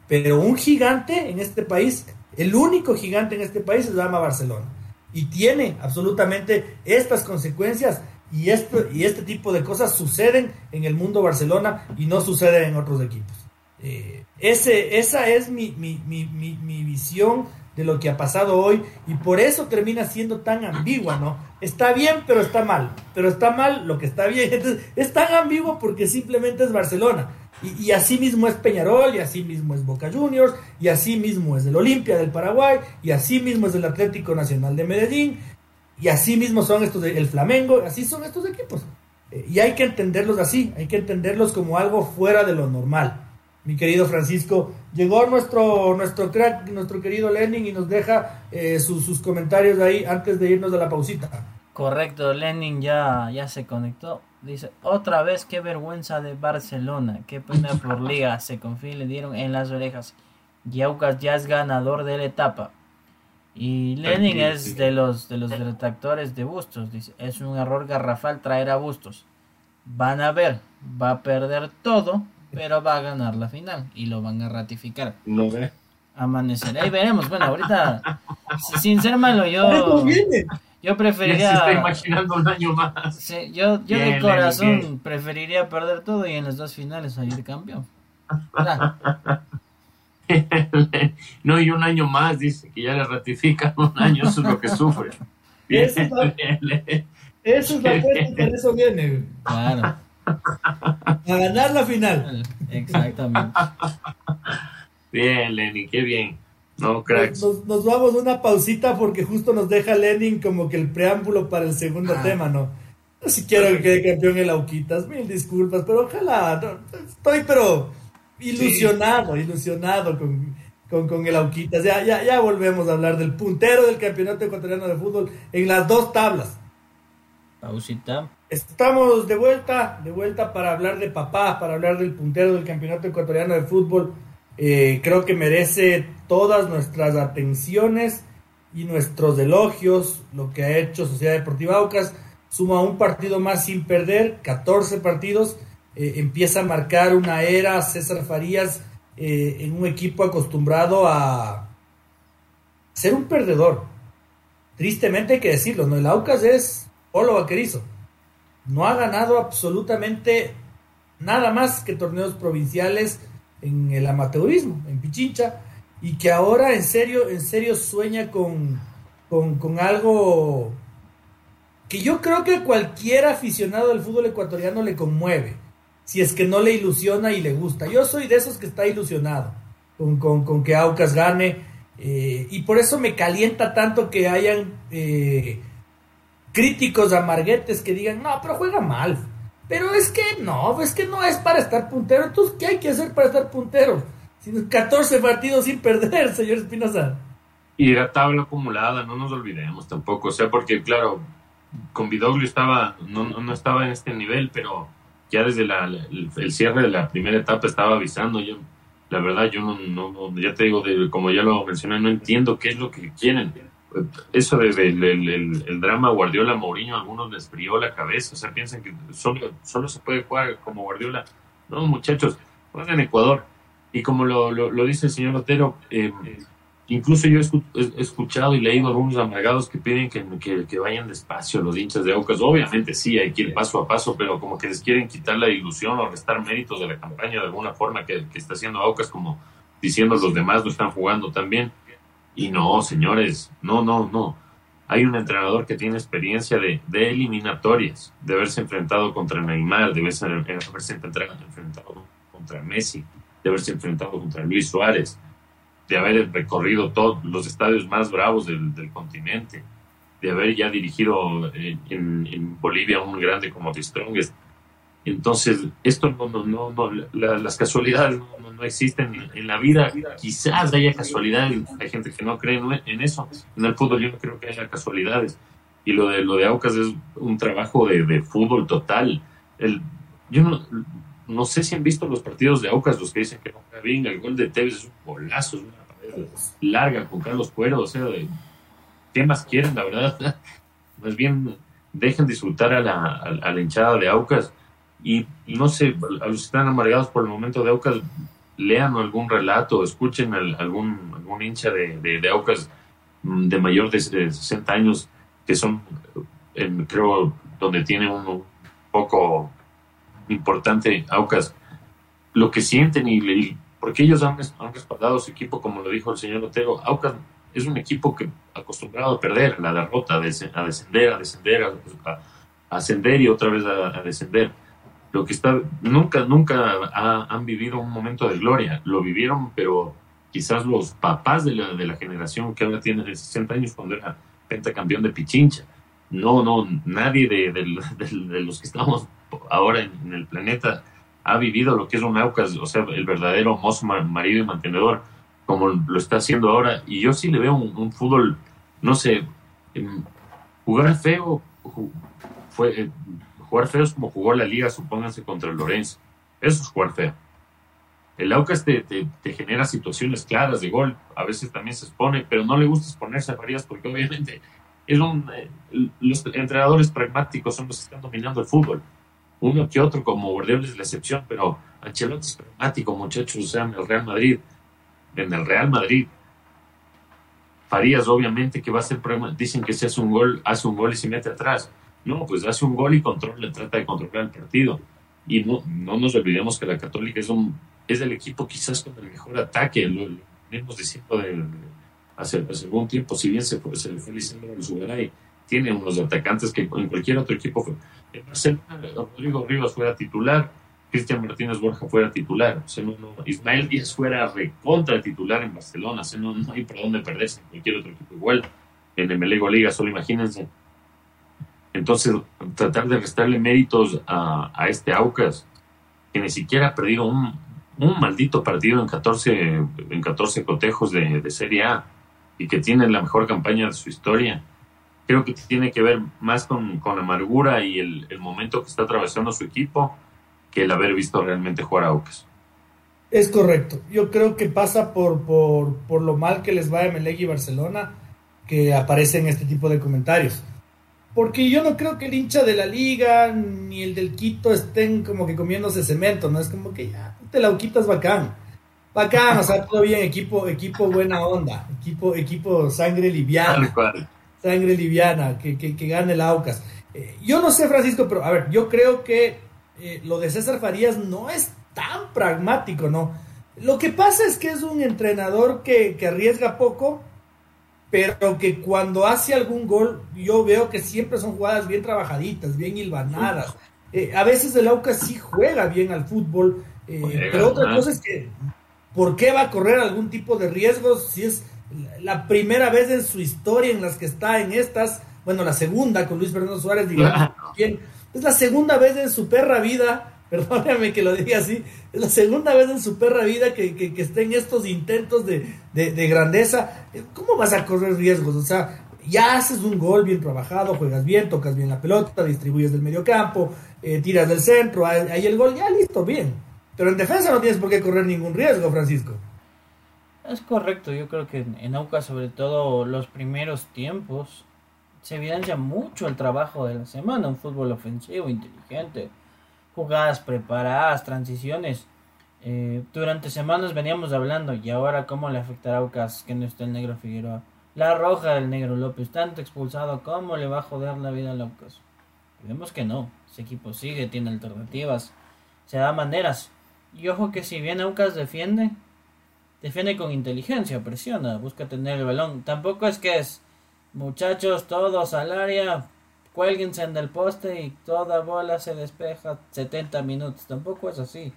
Pero un gigante en este país, el único gigante en este país se llama Barcelona. Y tiene absolutamente estas consecuencias y, esto, y este tipo de cosas suceden en el mundo Barcelona y no suceden en otros equipos. Eh, esa es mi, mi, mi, mi, visión de lo que ha pasado hoy y por eso termina siendo tan ambigua, ¿no? Está bien, pero está mal, pero está mal lo que está bien. Entonces, es tan ambiguo porque simplemente es Barcelona. Y, así mismo es Peñarol, y así mismo es Boca Juniors, y así mismo es el Olimpia del Paraguay, y así mismo es el Atlético Nacional de Medellín, y así mismo son estos, de- el Flamengo, así son estos equipos. Eh, y hay que entenderlos así, hay que entenderlos como algo fuera de lo normal. Mi querido Francisco, llegó nuestro, nuestro crack, nuestro querido Lenin y nos deja eh, sus, sus comentarios ahí antes de irnos a la pausita. Correcto, Lenin ya, ya se conectó. Dice, otra vez qué vergüenza de Barcelona, qué pena por liga, se confía y le dieron en las orejas. Yaucas ya es ganador de la etapa. Y Lenin es sí. de los de los detractores de Bustos, dice, es un error garrafal traer a Bustos. Van a ver, va a perder todo, pero va a ganar la final y lo van a ratificar. No ve. Amanecer. Ahí veremos. Bueno, ahorita, sin ser malo, yo. yo Ya se está preferiría... imaginando un año más. Sí, yo, yo Bien, de corazón bien. preferiría perder todo y en las dos finales salir campeón. Ya, no, y un año más, dice que ya le ratifican un año, eso es lo que sufre. Eso es la- Eso es la por eso viene. claro, A ganar la final. exactamente. Bien, Lenny, qué bien. No, cracks. Nos, nos vamos a una pausita porque justo nos deja Lenin como que el preámbulo para el segundo Ah. tema, ¿no? No si quiero que quede campeón el Auquitas, mil disculpas, pero ojalá, no, estoy pero ilusionado, ilusionado con, con, con el Auquitas. Ya, ya, ya volvemos a hablar del puntero del campeonato ecuatoriano de fútbol en las dos tablas. Pausita. Estamos de vuelta, de vuelta para hablar de papá, para hablar del puntero del campeonato ecuatoriano de fútbol. Eh, creo que merece todas nuestras atenciones y nuestros elogios lo que ha hecho Sociedad Deportiva Aucas. Suma un partido más sin perder, 14 partidos. Eh, empieza a marcar una era César Farías eh, en un equipo acostumbrado a ser un perdedor. Tristemente hay que decirlo, ¿no? El Aucas es Polo Vaquerizo no ha ganado absolutamente nada más que torneos provinciales en el amateurismo, en Pichincha, y que ahora en serio, en serio sueña con, con, algo que yo creo que cualquier aficionado del fútbol ecuatoriano le conmueve, si es que no le ilusiona y le gusta. Yo soy de esos que está ilusionado con, con, con que Aucas gane, eh, y por eso me calienta tanto que hayan... eh, críticos amarguetes que digan, no, pero juega mal. Pero es que no, es que no es para estar puntero. Entonces, ¿qué hay que hacer para estar puntero? Si 14 partidos sin perder, señor Espinosa. Y la tabla acumulada, no nos olvidemos tampoco. O sea, porque claro, con Vidoglio estaba, no, no, estaba en este nivel, pero ya desde el, cierre de la primera etapa estaba avisando. Yo, la verdad, yo no, no- ya te digo, de- como ya lo mencioné, no entiendo qué es lo que quieren. Eso desde el, drama Guardiola Mourinho, algunos les frió la cabeza. O sea, piensan que solo, solo se puede jugar como Guardiola. No, muchachos, juegan en Ecuador. Y como lo, lo, dice el señor Otero, eh, Incluso yo he escu- he escuchado y leído algunos amargados que piden que, que- vayan despacio los hinchas de Aucas. Obviamente sí, hay que ir paso a paso, pero como que les quieren quitar la ilusión o restar méritos de la campaña de alguna forma que, que está haciendo Aucas, como diciendo los demás no están jugando también. Y no, señores, no, no, no. Hay un entrenador que tiene experiencia de, eliminatorias, de haberse enfrentado contra Neymar, de haberse, eh, enfrentado, contra Messi, de haberse enfrentado contra Luis Suárez, de haber recorrido todos los estadios más bravos del, continente, de haber ya dirigido en, en- en Bolivia un grande como The Strongest. Entonces, esto no, no, no, la- las casualidades no, existen en la vida. Quizás haya casualidades, hay gente que no cree en- eso. En el fútbol yo no creo que haya casualidades. Y lo de, lo de Aucas es un trabajo de, de fútbol total. El, yo no, no sé si han visto los partidos de Aucas, los que dicen que no bien. El gol de Tevez es un golazo, es una pared larga con Carlos Cuero. O sea, de- ¿qué más quieren, la verdad? Más bien, dejen disfrutar a la, a, hinchada de Aucas. Y no sé, a los que están amargados por el momento de Aucas, lean algún relato, escuchen al- algún, algún hincha de, de, de Aucas mm, de mayor de 60 años, que son, eh, creo, donde tiene un, un poco importante Aucas, lo que sienten y, y- porque ellos han, han respaldado su equipo, como lo dijo el señor Otero, Aucas es un equipo que acostumbrado a perder, la derrota, a, descender, a descender, a, ascender y otra vez a, descender. Lo que está, nunca, nunca han vivido un momento de gloria. Lo vivieron, pero quizás los papás de la, de la generación que ahora tiene 60 años cuando era pentacampeón de Pichincha. No, no, nadie de, de, los que estamos ahora en, el planeta ha vivido lo que es un Aucas, o sea, el verdadero mozo, marido y mantenedor, como lo está haciendo ahora. Y yo sí le veo un, fútbol, no sé, em, jugar feo, fue, eh, jugar feo es como jugó la liga, supónganse, contra el Lorenzo. Eso es jugar feo. El Aucas te, te, genera situaciones claras de gol, a veces también se expone, pero no le gusta exponerse a Farías porque obviamente es un, eh, los entrenadores pragmáticos son los que están dominando el fútbol. Uno que otro, como Bordeaux es la excepción, pero Ancelotti es pragmático, muchachos, o sea, en el Real Madrid. En el Real Madrid. Farías, obviamente, que va a ser Dicen que si hace un gol, hace un gol y se mete atrás. No, pues hace un gol y controla, trata de controlar el partido. Y no, no nos olvidemos que la Católica es un es el equipo quizás con el mejor ataque, lo, venimos diciendo de, hace, hace algún tiempo, si bien se, se le fue Lisandro Zugaray, tiene unos atacantes que en cualquier otro equipo, en Barcelona, Rodrigo Rivas fuera titular, Cristian Martínez Borja fuera titular, o sea, no, Ismael Díaz fuera recontra titular en Barcelona, o sea, no, hay por dónde perderse en cualquier otro equipo igual, en el Melego Liga, solo imagínense. Entonces, tratar de restarle méritos a, este Aucas, que ni siquiera ha perdido un, maldito partido en 14, en 14 cotejos de, Serie A y que tiene la mejor campaña de su historia. Creo que tiene que ver más con, con amargura y el, momento que está atravesando su equipo que el haber visto realmente jugar a Aucas. Es correcto. Yo creo que pasa por, por, lo mal que les va a Emelec y Barcelona que aparecen este tipo de comentarios. Porque yo no creo que el hincha de la liga ni el del Quito estén como que comiéndose cemento, ¿no? Es como que ya, te la es bacán. Bacán, o sea, todo bien, equipo, equipo buena onda, equipo, equipo sangre liviana. Sangre liviana, que, que, que gane el Aucas. Eh, yo no sé, Francisco, pero a ver, yo creo que eh, lo de César Farías no es tan pragmático, ¿no? Lo que pasa es que es un entrenador que, que arriesga poco pero que cuando hace algún gol, yo veo que siempre son jugadas bien trabajaditas, bien hilvanadas. Eh, a veces el Aucas sí juega bien al fútbol, eh, pero otra cosa es que, ¿por qué va a correr algún tipo de riesgos si es la primera vez en su historia en las que está en estas? Bueno, la segunda con Luis Fernando Suárez, digamos, bien, es la segunda vez en su perra vida perdóname que lo diga así, es la segunda vez en su perra vida que, que, esté en estos intentos de, grandeza. ¿Cómo vas a correr riesgos? O sea, ya haces un gol bien trabajado, juegas bien, tocas bien la pelota, distribuyes del medio campo, eh, tiras del centro, ahí el gol, ya listo, bien. Pero en defensa no tienes por qué correr ningún riesgo, Francisco. Es correcto, yo creo que en Auca, sobre todo los primeros tiempos, se evidencia mucho el trabajo de la semana, un fútbol ofensivo, inteligente, jugadas preparadas, transiciones. Eh, durante semanas veníamos hablando y ahora cómo le afectará a Aucas que no esté el negro Figueroa. La roja del negro López, tanto expulsado, ¿cómo le va a joder la vida a Aucas? Vemos que no, ese equipo sigue, tiene alternativas, se da maneras. Y ojo que si bien Aucas defiende, defiende con inteligencia, presiona, busca tener el balón. Tampoco es que es, muchachos, todos al área, cuélguense en el poste y toda bola se despeja 70 minutos. Tampoco es así.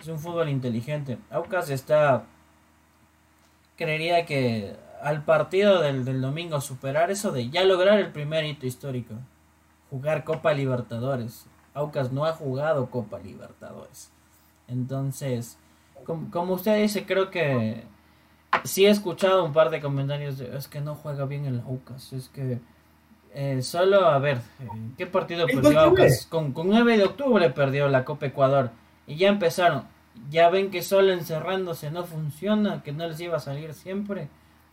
Es un fútbol inteligente. Aucas está. Creería que al partido del, domingo superar eso de ya lograr el primer hito histórico. Jugar Copa Libertadores. Aucas no ha jugado Copa Libertadores. Entonces, como, como usted dice, creo que sí he escuchado un par de comentarios de es que no juega bien el Aucas. Es que eh, solo, a ver, ¿qué partido perdió Aucas? Con, con 9 de octubre perdió la Copa Ecuador. Y ya empezaron. Ya ven que solo encerrándose no funciona, que no les iba a salir siempre.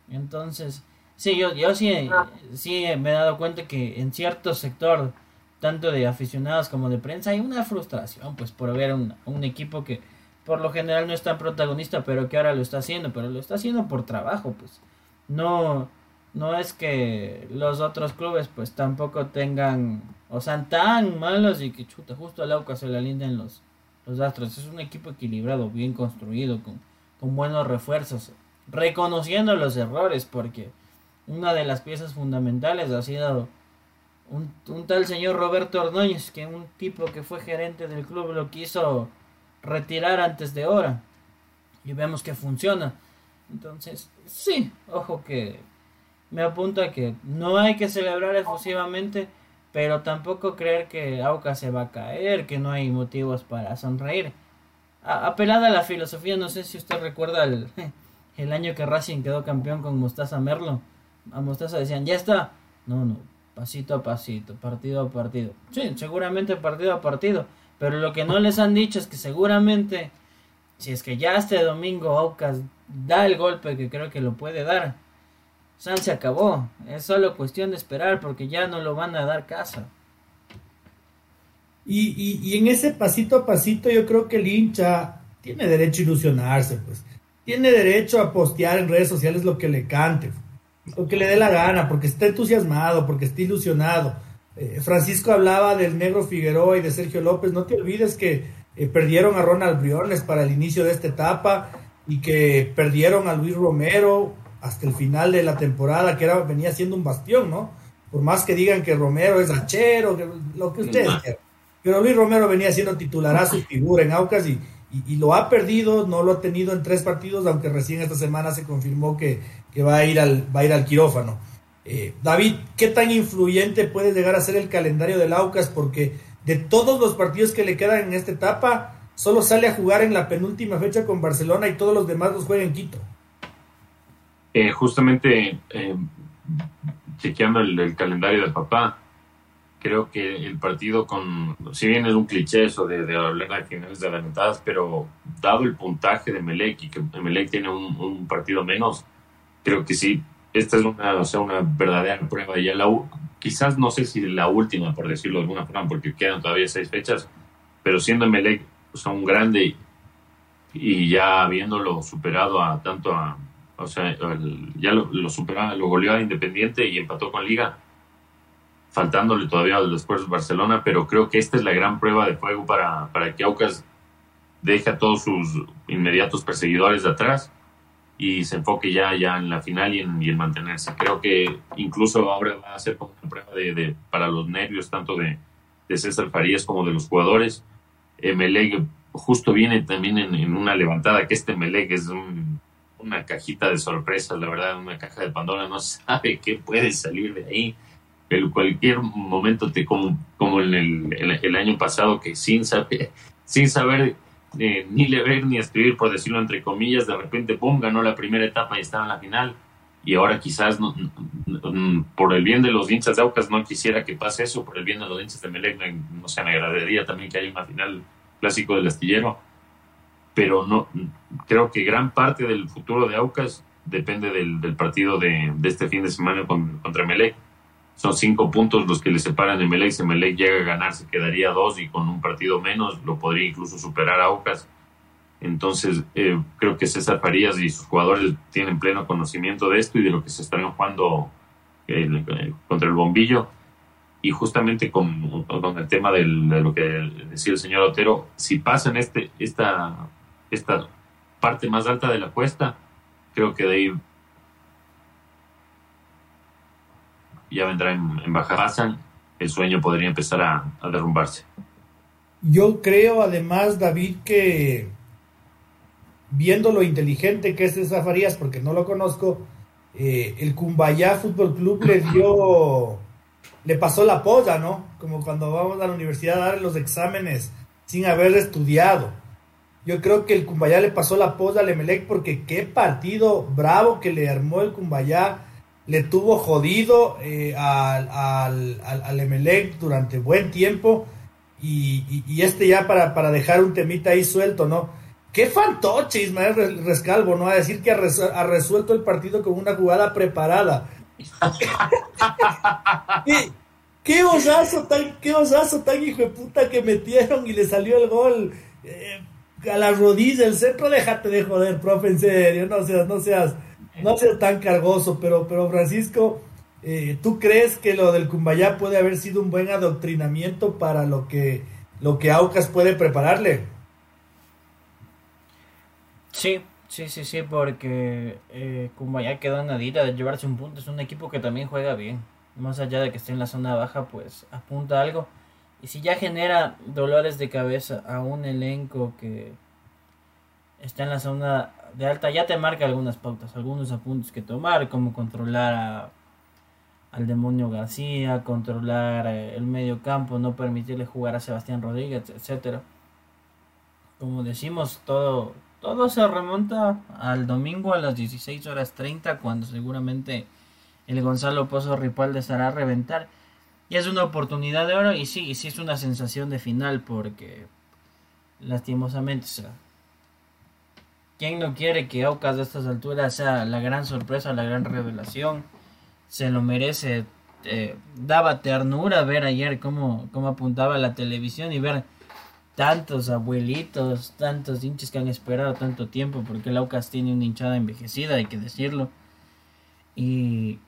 Entonces, sí, yo, yo sí, sí me he dado cuenta que en cierto sector, tanto de aficionados como de prensa, hay una frustración, pues, por ver un, un equipo que por lo general no es tan protagonista, pero que ahora lo está haciendo, pero lo está haciendo por trabajo, pues. No, no es que los otros clubes pues tampoco tengan o sean tan malos y que chuta justo al Aucas se le alinden los los Astros es un equipo equilibrado bien construido con, con buenos refuerzos reconociendo los errores, porque una de las piezas fundamentales ha sido un, un, tal señor Roberto Ordóñez, que un tipo que fue gerente del club lo quiso retirar antes de hora. Y vemos que funciona. Entonces, sí, ojo que me apunta que no hay que celebrar efusivamente, pero tampoco creer que Auca se va a caer, que no hay motivos para sonreír. apelada a la filosofía, no sé si usted recuerda el, el año que Racing quedó campeón con Mostaza Merlo. A Mostaza decían, ya está. No, no, pasito a pasito, partido a partido. Sí, seguramente partido a partido. Pero lo que no les han dicho es que seguramente, si es que ya este domingo Aucas da el golpe que creo que lo puede dar, San se acabó. Es solo cuestión de esperar porque ya no lo van a dar casa. Y, y, en ese pasito a pasito yo creo que el hincha tiene derecho a ilusionarse, pues. Tiene derecho a postear en redes sociales lo que le cante, lo que le dé la gana, porque está entusiasmado, porque está ilusionado. Eh, Francisco hablaba del negro Figueroa y de Sergio López. No te olvides que eh, perdieron a Ronald Briones para el inicio de esta etapa y que perdieron a Luis Romero, hasta el final de la temporada, que era, venía siendo un bastión, ¿no? Por más que digan que Romero es hachero, que, lo que ustedes quieran. Pero Luis Romero venía siendo titularazo su figura en Aucas y, y, lo ha perdido, no lo ha tenido en tres partidos, aunque recién esta semana se confirmó que, que va, a ir al, va a ir al quirófano. Eh, David, ¿qué tan influyente puede llegar a ser el calendario del Aucas? Porque de todos los partidos que le quedan en esta etapa, solo sale a jugar en la penúltima fecha con Barcelona y todos los demás los juega en Quito. Eh, justamente eh, chequeando el, calendario de papá, creo que el partido con, si bien es un cliché eso de, de hablar de finales adelantadas, pero dado el puntaje de Melec y que Melec tiene un, partido menos, creo que sí, esta es una, o sea, una verdadera prueba. Ya la, quizás no sé si la última, por decirlo de alguna forma, porque quedan todavía seis fechas, pero siendo Melec un grande y ya habiéndolo superado a tanto a o sea, ya lo, lo superó, lo goleó a Independiente y empató con Liga, faltándole todavía después Barcelona, pero creo que esta es la gran prueba de fuego para, para que Aucas deje a todos sus inmediatos perseguidores de atrás y se enfoque ya, ya en la final y en, mantenerse. Creo que incluso ahora va a ser como una prueba de, para los nervios tanto de, de César Farías como de los jugadores. Meleg justo viene también en, una levantada, que este Meleg es un una cajita de sorpresas, la verdad, una caja de Pandora, no sabe qué puede salir de ahí. En cualquier momento, te, como, como en el, el, año pasado, que sin saber, sin saber eh, ni leer ni escribir, por decirlo entre comillas, de repente, pum, ganó la primera etapa y estaba en la final. Y ahora quizás, no, por el bien de los hinchas de Aucas, no quisiera que pase eso, por el bien de los hinchas de Melec, no se me agradaría también que haya una final clásico del astillero pero no creo que gran parte del futuro de Aucas depende del, partido de, este fin de semana contra Melec. Son cinco puntos los que le separan de Melec. Si Melec llega a ganar, se quedaría dos y con un partido menos lo podría incluso superar a Aucas. Entonces, eh, creo que César Farías y sus jugadores tienen pleno conocimiento de esto y de lo que se están jugando contra el bombillo. Y justamente con, con el tema de lo que decía el señor Otero, si pasan este, esta esta parte más alta de la cuesta, creo que de ahí ya vendrá en, baja pasan, el sueño podría empezar a, derrumbarse. Yo creo además, David, que viendo lo inteligente que es César Farías, porque no lo conozco, eh, el Cumbayá Fútbol Club le dio, le pasó la polla, ¿no? Como cuando vamos a la universidad a dar los exámenes sin haber estudiado. Yo creo que el Cumbayá le pasó la posa al Emelec porque qué partido bravo que le armó el Cumbayá. Le tuvo jodido eh, al, al, Emelec durante buen tiempo. Y, este ya para, para, dejar un temita ahí suelto, ¿no? Qué fantoche Ismael Rescalvo, ¿no? A decir que ha, resuelto el partido con una jugada preparada. ¿Qué, qué osazo tan, qué osazo tan hijo de puta que metieron y le salió el gol. Eh, a la rodilla, el centro, déjate de joder, profe, en serio, no seas, no seas, no seas tan cargoso, pero, pero Francisco, eh, ¿tú crees que lo del Cumbayá puede haber sido un buen adoctrinamiento para lo que, lo que Aucas puede prepararle? Sí, Sí, sí, sí, porque eh, ya quedó nadita de llevarse un punto, es un equipo que también juega bien. Más allá de que esté en la zona baja, pues apunta algo. Y si ya genera dolores de cabeza a un elenco que está en la zona de alta, ya te marca algunas pautas, algunos apuntes que tomar, como controlar al demonio García, controlar eh, el medio campo, no permitirle jugar a Sebastián Rodríguez, etcétera. Como decimos, todo todo se remonta al domingo a las 16 horas 30 cuando seguramente el Gonzalo Pozo Ripalde estará a reventar. Y es una oportunidad de oro y sí, sí es una sensación de final porque lastimosamente, o sea, ¿quién no quiere que Aucas de estas alturas sea la gran sorpresa, la gran revelación? Se lo merece. Eh, daba ternura ver ayer cómo, cómo apuntaba la televisión y ver tantos abuelitos, tantos hinchas que han esperado tanto tiempo, porque el Aucas tiene una hinchada envejecida, hay que decirlo. Y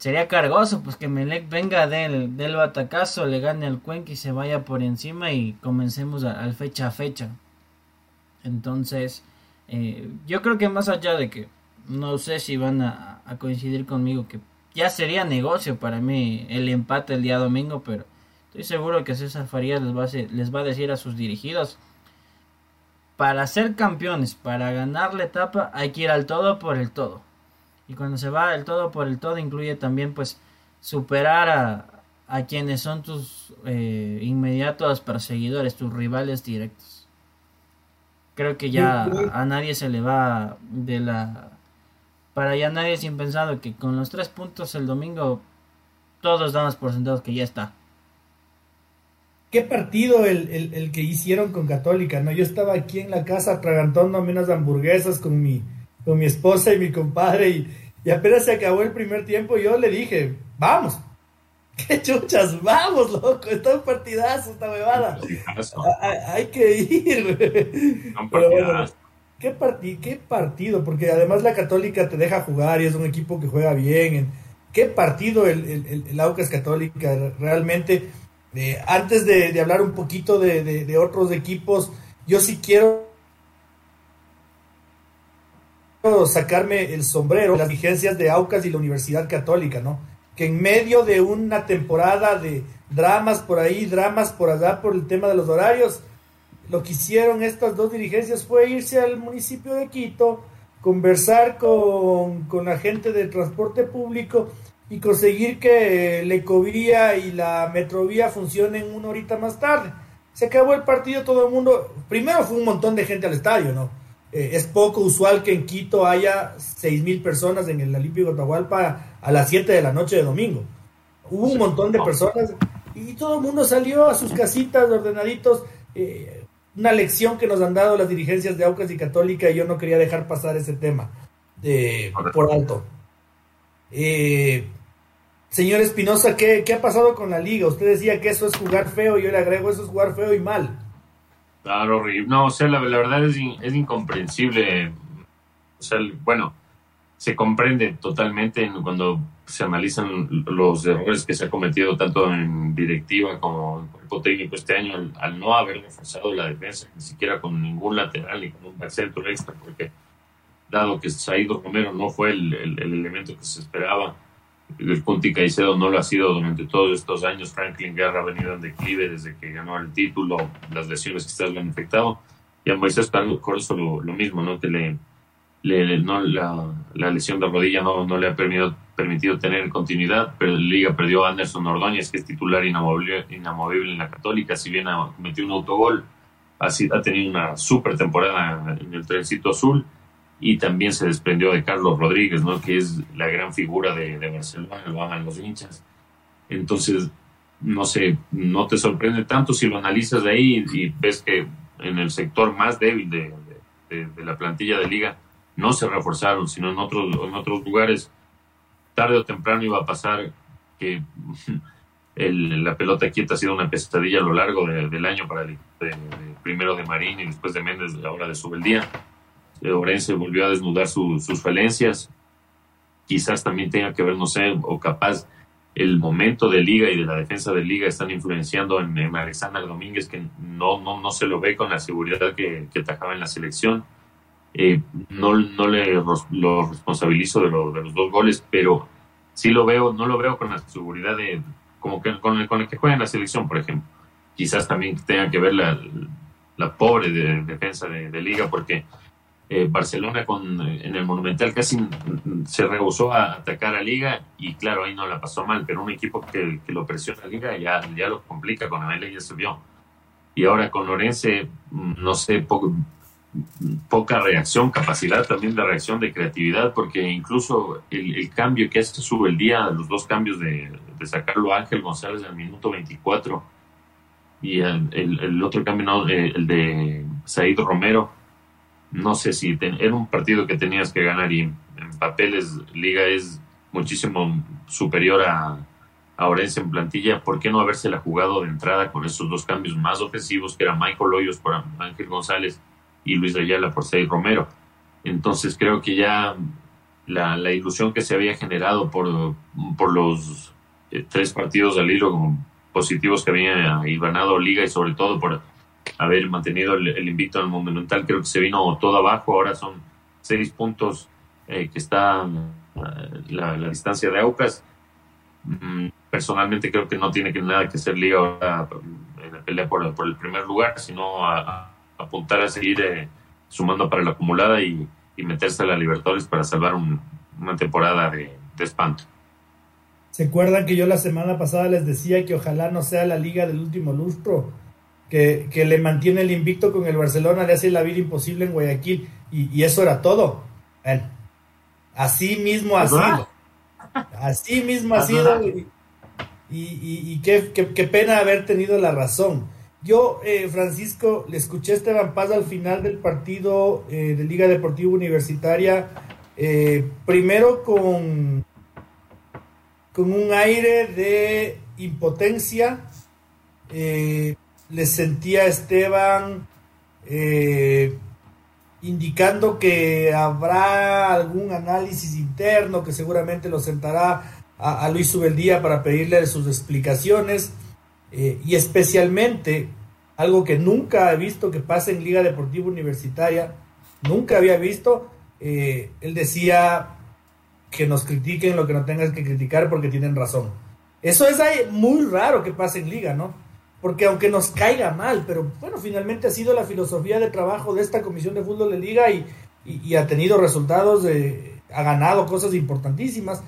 sería cargoso, pues que Melec venga del, del batacazo, le gane al Cuenca y se vaya por encima y comencemos al fecha a fecha. Entonces, eh, yo creo que más allá de que no sé si van a coincidir conmigo que ya sería negocio para mí el empate el día domingo, pero Estoy seguro que César Farías les va, a les va a decir a sus dirigidos, para ser campeones, para ganar la etapa, hay que ir al todo por el todo. Y cuando se va al todo por el todo, incluye también pues superar a, a quienes son tus eh, inmediatos perseguidores, tus rivales directos. Creo que ya a, nadie se le va de la... Para ya nadie sin pensado que con los tres puntos el domingo todos damos por sentados que ya está qué partido el, que hicieron con Católica, ¿no? Yo estaba aquí en la casa atragantándome unas hamburguesas con mi, con mi esposa y mi compadre y, apenas se acabó el primer tiempo yo le dije, vamos, qué chuchas, vamos, loco, está un partidazo esta bebada. hay que ir. ¿qué, ¿qué partido? Porque además la Católica te deja jugar y es un equipo que juega bien. ¿Qué partido el, el, el Aucas Católica? Realmente eh, antes de, hablar un poquito de, otros equipos, yo sí quiero sacarme el sombrero las vigencias de Aucas y la Universidad Católica, ¿no? Que en medio de una temporada de dramas por ahí, dramas por allá, por el tema de los horarios, lo que hicieron estas dos dirigencias fue irse al municipio de Quito, conversar con, con la gente de transporte público y conseguir que la ecovía y la metrovía funcionen una horita más tarde. Se acabó el partido, todo el mundo. Primero fue un montón de gente al estadio, ¿no? Eh, es poco usual que en Quito haya seis mil personas en el Olímpico Atahualpa a las 7 de la noche de domingo. Hubo un montón de personas y todo el mundo salió a sus casitas ordenaditos. Eh, una lección que nos han dado las dirigencias de Aucas y Católica y yo no quería dejar pasar ese tema eh, por alto. Eh, Señor Espinosa, ¿qué, ha pasado con la liga? Usted decía que eso es jugar feo, yo le agrego eso es jugar feo y mal. Claro, horrible. No, o sea, la, verdad es, es, incomprensible. O sea, bueno, se comprende totalmente cuando se analizan los errores que se ha cometido tanto en directiva como en cuerpo técnico este año al, no haber reforzado la defensa, ni siquiera con ningún lateral ni con un centro extra, porque dado que Saido Romero no fue el, el elemento que se esperaba, el Conti Caicedo no lo ha sido durante todos estos años. Franklin Guerra ha venido en declive desde que ganó el título, las lesiones que se lo han infectado. Y a Moisés Corso lo, mismo, ¿no? Que le, le no, la, lesión de rodilla no, no le ha permitido, permitido tener continuidad, pero la liga perdió a Anderson Ordóñez, que es titular inamovible, inamovible en la Católica, si bien ha metido un autogol, ha tenido una super temporada en el trencito azul y también se desprendió de Carlos Rodríguez, ¿no? que es la gran figura de, Barcelona, lo hagan los hinchas. Entonces, no sé, no te sorprende tanto si lo analizas de ahí y, ves que en el sector más débil de, la plantilla de liga no se reforzaron, sino en otros, en otros lugares, tarde o temprano iba a pasar que la pelota quieta ha sido una pesadilla a lo largo del año para el primero de Marín y después de Méndez, ahora de Subeldía Orense volvió a desnudar sus falencias. Quizás también tenga que ver, no sé, o capaz el momento de liga y de la defensa de liga están influenciando en, Alexander Domínguez, que no, no, no se lo ve con la seguridad que, que en la selección. eh, no, no le lo responsabilizo de, los dos goles, pero sí lo veo, no lo veo con la seguridad de como que con el, con el que juega en la selección, por ejemplo. Quizás también tenga que ver la, la pobre de, defensa de, liga, porque eh, Barcelona con, en el Monumental casi se rehusó a atacar a Liga y claro, ahí no la pasó mal, pero un equipo que, que lo presiona a Liga ya, ya lo complica, con Amel ya subió. Y ahora con Lorense, mm, no sé, poca reacción, capacidad también de reacción, de creatividad, porque incluso el, cambio que hace sube el día, los dos cambios de, de sacarlo a Ángel González al minuto 24 y el, el, otro cambio, eh, el de Said Romero, no sé si era un partido que tenías que ganar y en, papeles Liga es muchísimo superior a, a Orense en plantilla, ¿por qué no habérsela jugado de entrada con esos dos cambios más ofensivos que eran Michael Hoyos por Ángel González y Luis Ayala por Said Romero? Entonces creo que ya la, la ilusión que se había generado por, por los eh, tres partidos al hilo positivos que había ganado Liga y sobre todo por haber mantenido el, invicto en el Monumental, creo que se vino todo abajo, ahora son seis puntos eh, que está eh, la, distancia de Aucas. Mm, personalmente creo que no tiene que nada que ser Liga ahora en la pelea por, el primer lugar, sino a, apuntar a seguir eh, sumando para la acumulada y, meterse a la Libertadores para salvar una temporada de espanto. ¿Se acuerdan que yo la semana pasada les decía que ojalá no sea la liga del último lustro? Que, le mantiene el invicto con el Barcelona, le hace la vida imposible en Guayaquil. Y, eso era todo. así mismo ha sido. Así mismo ha sido. Y, qué, qué, pena haber tenido la razón. Yo, eh, Francisco, le escuché a Esteban Paz al final del partido eh, de Liga Deportiva Universitaria, eh, primero con con un aire de impotencia. Eh, le sentía a Esteban eh, indicando que habrá algún análisis interno que seguramente lo sentará a, Luis Subeldía para pedirle sus explicaciones eh, y especialmente algo que nunca he visto que pase en Liga Deportiva Universitaria, nunca había visto, él decía que nos critiquen lo que no tengas que criticar porque tienen razón. Eso es muy raro que pase en liga, ¿no? Porque aunque nos caiga mal, pero bueno, finalmente ha sido la filosofía de trabajo de esta comisión de fútbol de liga y, ha tenido resultados, de, ha ganado cosas importantísimas.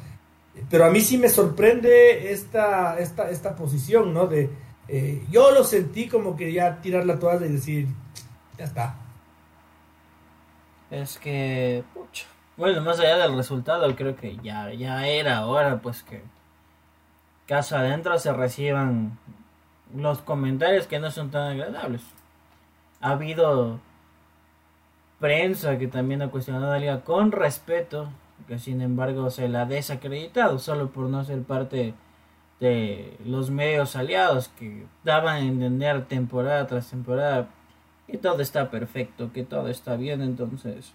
Pero a mí sí me sorprende esta, esta, esta posición, ¿no? De, eh, yo lo sentí como que ya tirar la toalla y decir, ya está. Es que, bueno, más allá del resultado, creo que ya, ya era hora pues que casa adentro se reciban los comentarios que no son tan agradables. Ha habido prensa que también ha cuestionado a la liga con respeto, que sin embargo se la ha desacreditado solo por no ser parte de los medios aliados que daban a entender temporada tras temporada que todo está perfecto, que todo está bien, entonces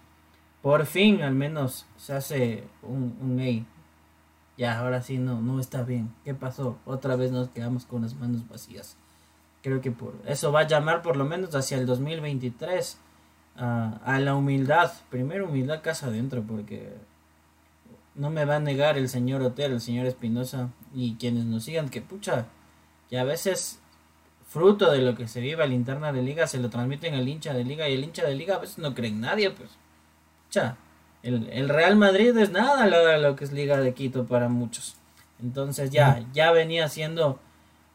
por fin al menos se hace un, un Ya, ahora sí no, no está bien. ¿Qué pasó? Otra vez nos quedamos con las manos vacías. Creo que por eso va a llamar por lo menos hacia el 2023 a la humildad. Primero humildad casa adentro porque no me va a negar el señor Hotel, el señor Espinosa y quienes nos sigan que pucha, que a veces fruto de lo que se vive a la interna de liga se lo transmiten al hincha de liga y el hincha de liga a veces no cree en nadie, pues el, Real Madrid es nada lo, lo, que es Liga de Quito para muchos. Entonces ya, ya venía siendo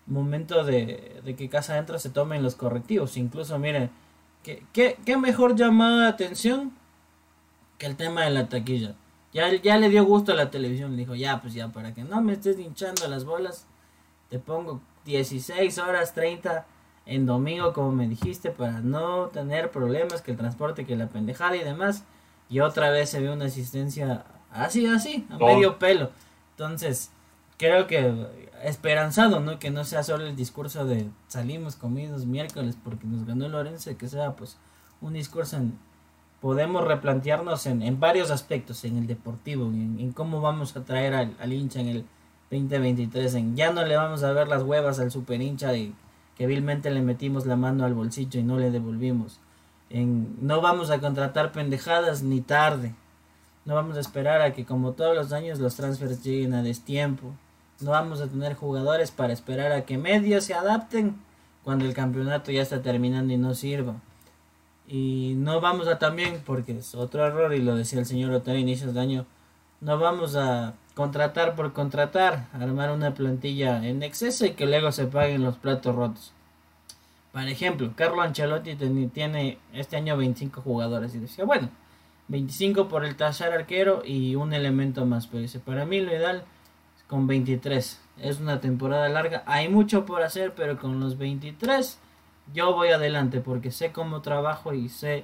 momento de, que Casa Adentro se tomen los correctivos. Incluso, miren, ¿qué, qué, mejor llamada de atención que el tema de la taquilla? Ya, ya le dio gusto a la televisión, le dijo, ya, pues ya, para que no me estés hinchando las bolas, te pongo 16 horas 30 en domingo, como me dijiste, para no tener problemas, que el transporte, que la pendejada y demás y otra vez se ve una asistencia así, así, a medio pelo. Entonces, creo que esperanzado, ¿no? Que no sea solo el discurso de salimos comidos miércoles porque nos ganó Lorenzo, que sea pues un discurso en podemos replantearnos en, en varios aspectos, en el deportivo, en, cómo vamos a traer al, al, hincha en el 2023, en ya no le vamos a ver las huevas al super hincha de que vilmente le metimos la mano al bolsillo y no le devolvimos No vamos a contratar pendejadas ni tarde. No vamos a esperar a que como todos los años los transfers lleguen a destiempo. No vamos a tener jugadores para esperar a que medios se adapten cuando el campeonato ya está terminando y no sirva. Y no vamos a también, porque es otro error, y lo decía el señor Otero a inicios de año, no vamos a contratar por contratar, armar una plantilla en exceso y que luego se paguen los platos rotos. Por ejemplo, Carlo Ancelotti tiene este año 25 jugadores y decía, bueno, 25 por el taller arquero y un elemento más, pero dice, para mí lo ideal es con 23. Es una temporada larga, hay mucho por hacer, pero con los 23 yo voy adelante porque sé cómo trabajo y sé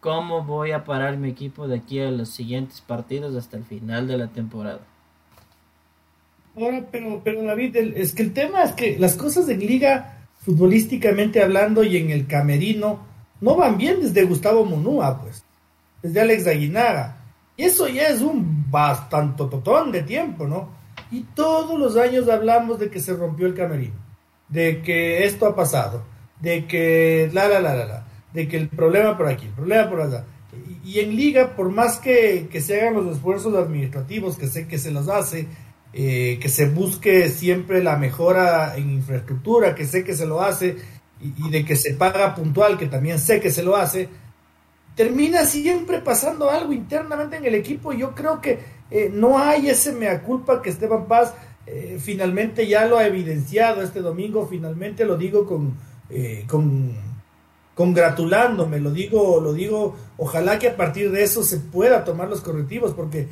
cómo voy a parar mi equipo de aquí a los siguientes partidos hasta el final de la temporada. Ahora, pero, pero David, es que el tema es que las cosas en liga, futbolísticamente hablando y en el camerino, no van bien desde Gustavo Munúa, pues, desde Alex Aguinaga. Y eso ya es un bastante totón de tiempo, ¿no? Y todos los años hablamos de que se rompió el camerino, de que esto ha pasado, de que la, la, la, la, la, de que el problema por aquí, el problema por allá. Y, en liga, por más que, que, se hagan los esfuerzos administrativos, que sé que se los hace, eh, que se busque siempre la mejora en infraestructura, que sé que se lo hace, y, de que se paga puntual, que también sé que se lo hace, termina siempre pasando algo internamente en el equipo. Yo creo que eh, no hay ese mea culpa que Esteban Paz eh, finalmente ya lo ha evidenciado este domingo, finalmente lo digo con con, congratulándome, lo digo, lo digo, ojalá que a partir de eso se pueda tomar los correctivos, porque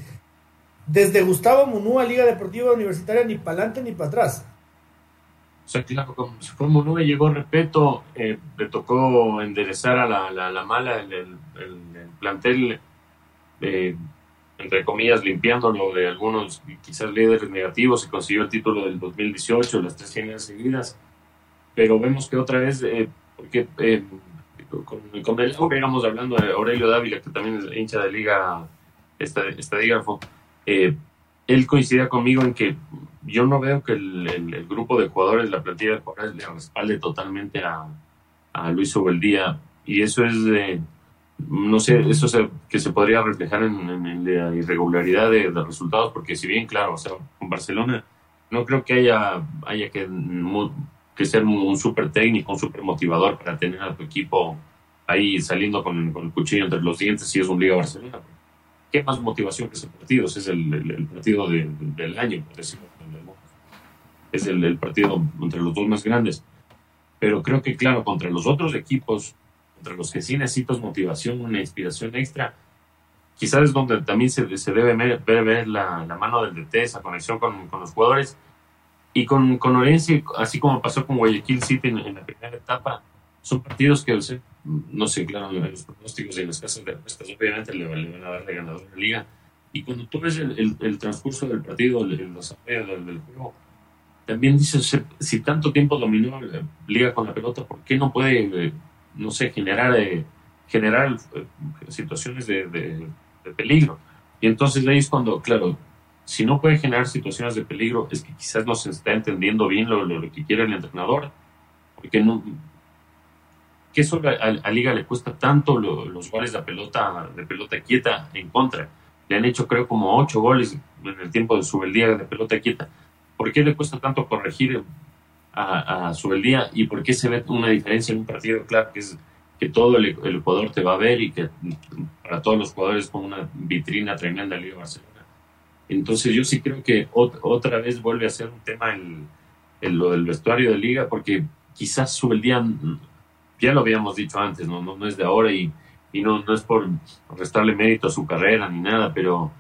desde Gustavo Munúa, Liga Deportiva Universitaria, ni para adelante ni para atrás. O sea, claro, como se fue Munúa llegó Repeto, eh, le tocó enderezar a la, la, mala el, el, plantel, eh, entre comillas, limpiándolo de algunos quizás líderes negativos, y consiguió el título del 2018, las tres finales seguidas pero vemos que otra vez, eh, porque eh, con, con el que íbamos hablando de Aurelio Dávila, que también es hincha de liga estadígrafo, eh, él coincide conmigo en que yo no veo que el, el, grupo de jugadores, la plantilla de jugadores, le respalde totalmente a, a Luis Obeldía, y eso es de no sé, eso se, que se podría reflejar en, en, la irregularidad de, de, resultados, porque si bien, claro, o sea, con Barcelona no creo que haya, haya que que ser un, súper técnico, un súper motivador para tener a tu equipo ahí saliendo con, el cuchillo entre los dientes si es un Liga Barcelona. ¿Qué más motivación que ese partido? Es el, partido del año. Es el, partido entre los dos más grandes. Pero creo que, claro, contra los otros equipos, contra los que sí necesitas motivación, una inspiración extra, quizás es donde también se, se debe ver, la, mano del DT, esa conexión con, con los jugadores y con, con Orense, así como pasó con Guayaquil City en, la primera etapa, son partidos que, no sé, claro, los pronósticos y las casas de apuestas obviamente le, van a dar de ganador la liga. Y cuando tú ves el, transcurso del partido, el, desarrollo del, del, juego, también dices, si tanto tiempo dominó la liga con la pelota, ¿por qué no puede, eh, no sé, generar, eh, generar eh, situaciones de, de, peligro? Y entonces ahí es cuando, claro, si no puede generar situaciones de peligro, es que quizás no se está entendiendo bien lo, lo, que quiere el entrenador. Porque no. ¿Qué eso a, Liga le cuesta tanto los goles de pelota, de pelota quieta en contra? Le han hecho, creo, como ocho goles en el tiempo de Subeldía de pelota quieta. ¿Por qué le cuesta tanto corregir a, a Subeldía y por qué se ve una diferencia en un partido? Claro, que es que todo el, el Ecuador te va a ver y que para todos los jugadores con una vitrina tremenda Liga Barcelona entonces yo sí creo que otra vez vuelve a ser un tema en, lo del vestuario de liga, porque quizás sube el día, ya lo habíamos dicho antes, no, no, es de ahora y, y no, no es por restarle mérito a su carrera ni nada, pero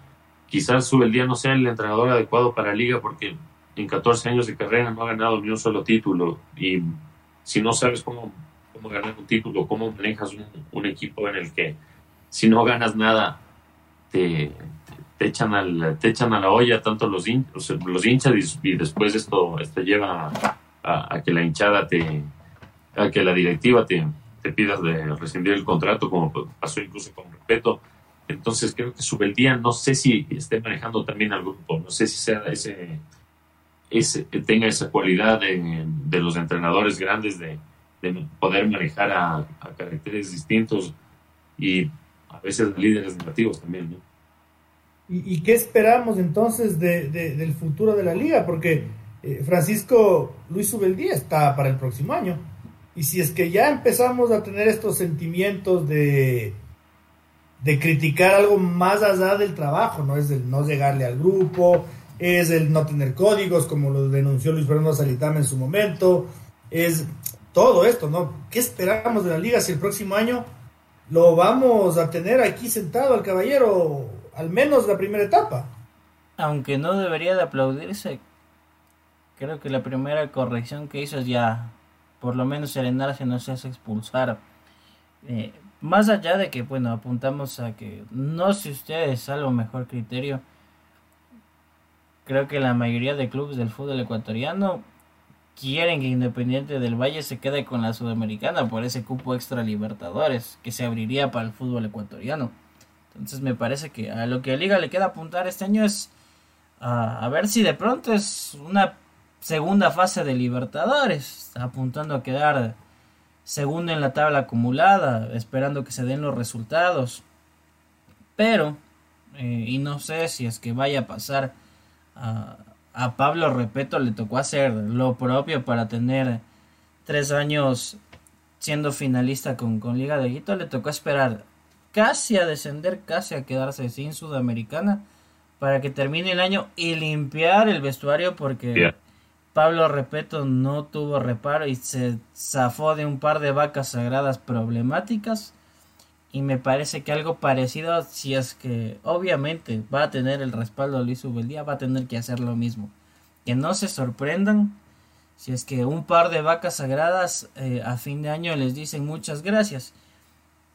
quizás sube el día no sea el entrenador adecuado para liga porque en 14 años de carrera no ha ganado ni un solo título y si no sabes cómo, cómo ganar un título, cómo manejas un, equipo en el que si no ganas nada te, te echan, al, te echan a la olla tanto los, los hinchas y, después esto, esto lleva a, que la hinchada te, a que la directiva te, te pidas de rescindir el contrato, como pasó incluso con respeto. Entonces creo que Subeldía no sé si esté manejando también al grupo, no sé si sea ese, ese tenga esa cualidad de, de los entrenadores grandes de, de poder manejar a, a caracteres distintos y a veces líderes negativos también, ¿no? ¿Y, qué esperamos entonces de, del futuro de la liga? Porque eh, Francisco Luis Ubeldía está para el próximo año. Y si es que ya empezamos a tener estos sentimientos de, de criticar algo más allá del trabajo, no es el no llegarle al grupo, es el no tener códigos, como lo denunció Luis Fernando Salitama en su momento, es todo esto, ¿no? ¿Qué esperamos de la liga si el próximo año lo vamos a tener aquí sentado al caballero, al menos la primera etapa? Aunque no debería de aplaudirse, creo que la primera corrección que hizo es ya, por lo menos serenarse, no se hace expulsar. Eh, más allá de que, bueno, apuntamos a que no sé ustedes algo mejor criterio, creo que la mayoría de clubes del fútbol ecuatoriano quieren que Independiente del Valle se quede con la Sudamericana por ese cupo extra Libertadores que se abriría para el fútbol ecuatoriano. Entonces me parece que a lo que a Liga le queda apuntar este año es a ver si de pronto es una segunda fase de Libertadores, apuntando a quedar segundo en la tabla acumulada, esperando que se den los resultados. Pero, eh, y no sé si es que vaya a pasar a, a Pablo Repeto, le tocó hacer lo propio para tener tres años siendo finalista con, con Liga de Guito, le tocó esperar casi a descender, casi a quedarse sin Sudamericana para que termine el año y limpiar el vestuario porque Pablo Repeto no tuvo reparo y se zafó de un par de vacas sagradas problemáticas. Y me parece que algo parecido, si es que obviamente va a tener el respaldo de Luis Ubeldía, va a tener que hacer lo mismo. Que no se sorprendan si es que un par de vacas sagradas eh, a fin de año les dicen muchas gracias.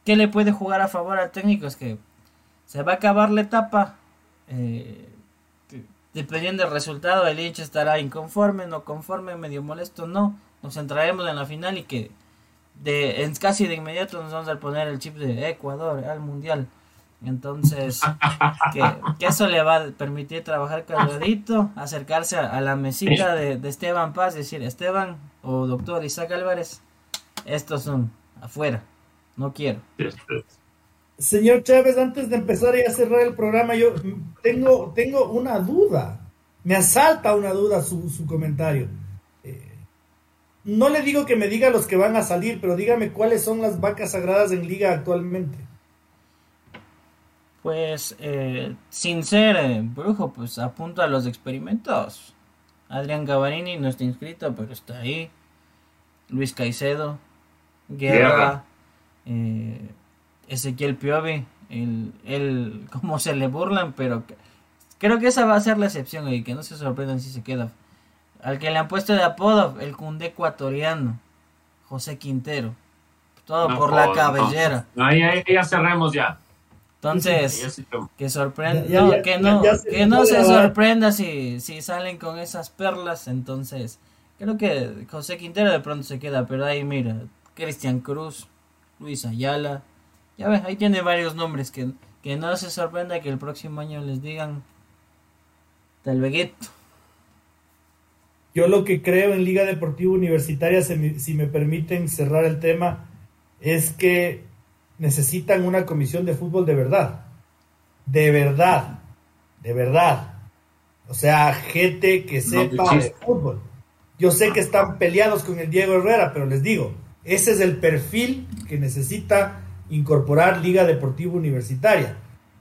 ¿Qué le puede jugar a favor al técnico? Es que se va a acabar la etapa. Eh, Dependiendo del resultado, el hincha estará inconforme, no conforme, medio molesto, no. Nos centraremos en la final y que de en casi de inmediato nos vamos a poner el chip de Ecuador al mundial. Entonces, que, eso le va a permitir trabajar calladito, acercarse a, la mesita de, Esteban Paz, decir, Esteban o doctor Isaac Álvarez, estos son afuera, no quiero. Señor Chávez, antes de empezar y a cerrar el programa, yo tengo, tengo una duda. Me asalta una duda su, su comentario. Eh, no le digo que me diga los que van a salir, pero dígame cuáles son las vacas sagradas en liga actualmente. Pues, eh, sin ser eh, brujo, pues apunto a los experimentos. Adrián Gavarini no está inscrito, pero está ahí. Luis Caicedo, Guerra, Eh, Ezequiel Piovi, el, el, cómo se le burlan, pero creo que esa va a ser la excepción y que no se sorprendan si se queda. Al que le han puesto de apodo, el cunde ecuatoriano, José Quintero. Todo por la cabellera. Ahí, ahí, ya cerremos ya. Entonces, que sorprenda, que no, que no se sorprenda si, si salen con esas perlas, entonces, creo que José Quintero de pronto se queda, pero ahí mira, Cristian Cruz, Luis Ayala, ya ves, ahí tiene varios nombres que, que no se sorprenda que el próximo año les digan del Vegueto. Yo lo que creo en Liga Deportiva Universitaria, si me, permiten cerrar el tema, es que necesitan una comisión de fútbol de verdad. De verdad. De verdad. O sea, gente que sepa de fútbol. Yo sé que están peleados con el Diego Herrera, pero les digo, ese es el perfil que necesita incorporar Liga Deportiva Universitaria.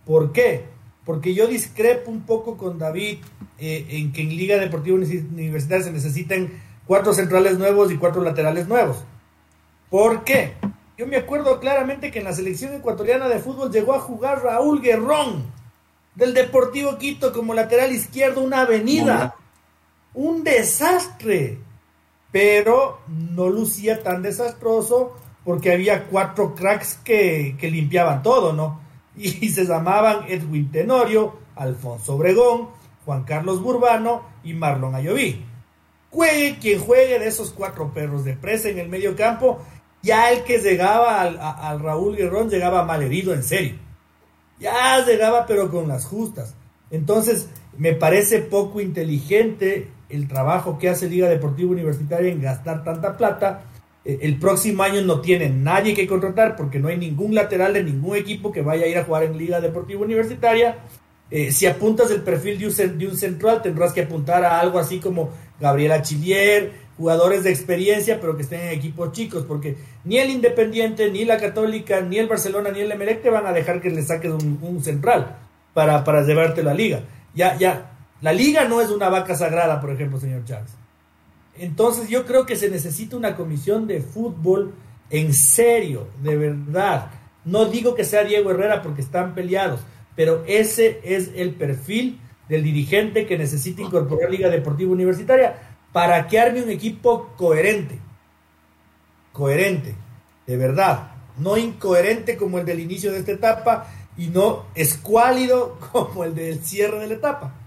¿Por qué? Porque yo discrepo un poco con David eh, en que en Liga Deportiva Universitaria se necesiten cuatro centrales nuevos y cuatro laterales nuevos. ¿Por qué? Yo me acuerdo claramente que en la selección ecuatoriana de fútbol llegó a jugar Raúl Guerrón del Deportivo Quito como lateral izquierdo, una avenida. Un desastre. Pero no lucía tan desastroso porque había cuatro cracks que, limpiaban todo, ¿no? Y, se llamaban Edwin Tenorio, Alfonso Obregón, Juan Carlos Burbano y Marlon Ayoví. Juegue quien juegue de esos cuatro perros de presa en el medio campo, ya el que llegaba al, Raúl Guerrón llegaba mal herido, en serio. Ya llegaba pero con las justas. Entonces, me parece poco inteligente el trabajo que hace Liga Deportiva Universitaria en gastar tanta plata el próximo año no tiene nadie que contratar porque no hay ningún lateral de ningún equipo que vaya a ir a jugar en Liga Deportiva Universitaria. Eh, si apuntas el perfil de un, de un, central, tendrás que apuntar a algo así como Gabriela Chilier, jugadores de experiencia, pero que estén en equipos chicos, porque ni el Independiente, ni la Católica, ni el Barcelona, ni el Emelec te van a dejar que le saques un, central para, para llevarte la liga. Ya, ya, la liga no es una vaca sagrada, por ejemplo, señor Chávez. Entonces yo creo que se necesita una comisión de fútbol en serio, de verdad. No digo que sea Diego Herrera porque están peleados, pero ese es el perfil del dirigente que necesita incorporar Liga Deportiva Universitaria para que arme un equipo coherente. Coherente, de verdad. No incoherente como el del inicio de esta etapa y no escuálido como el del cierre de la etapa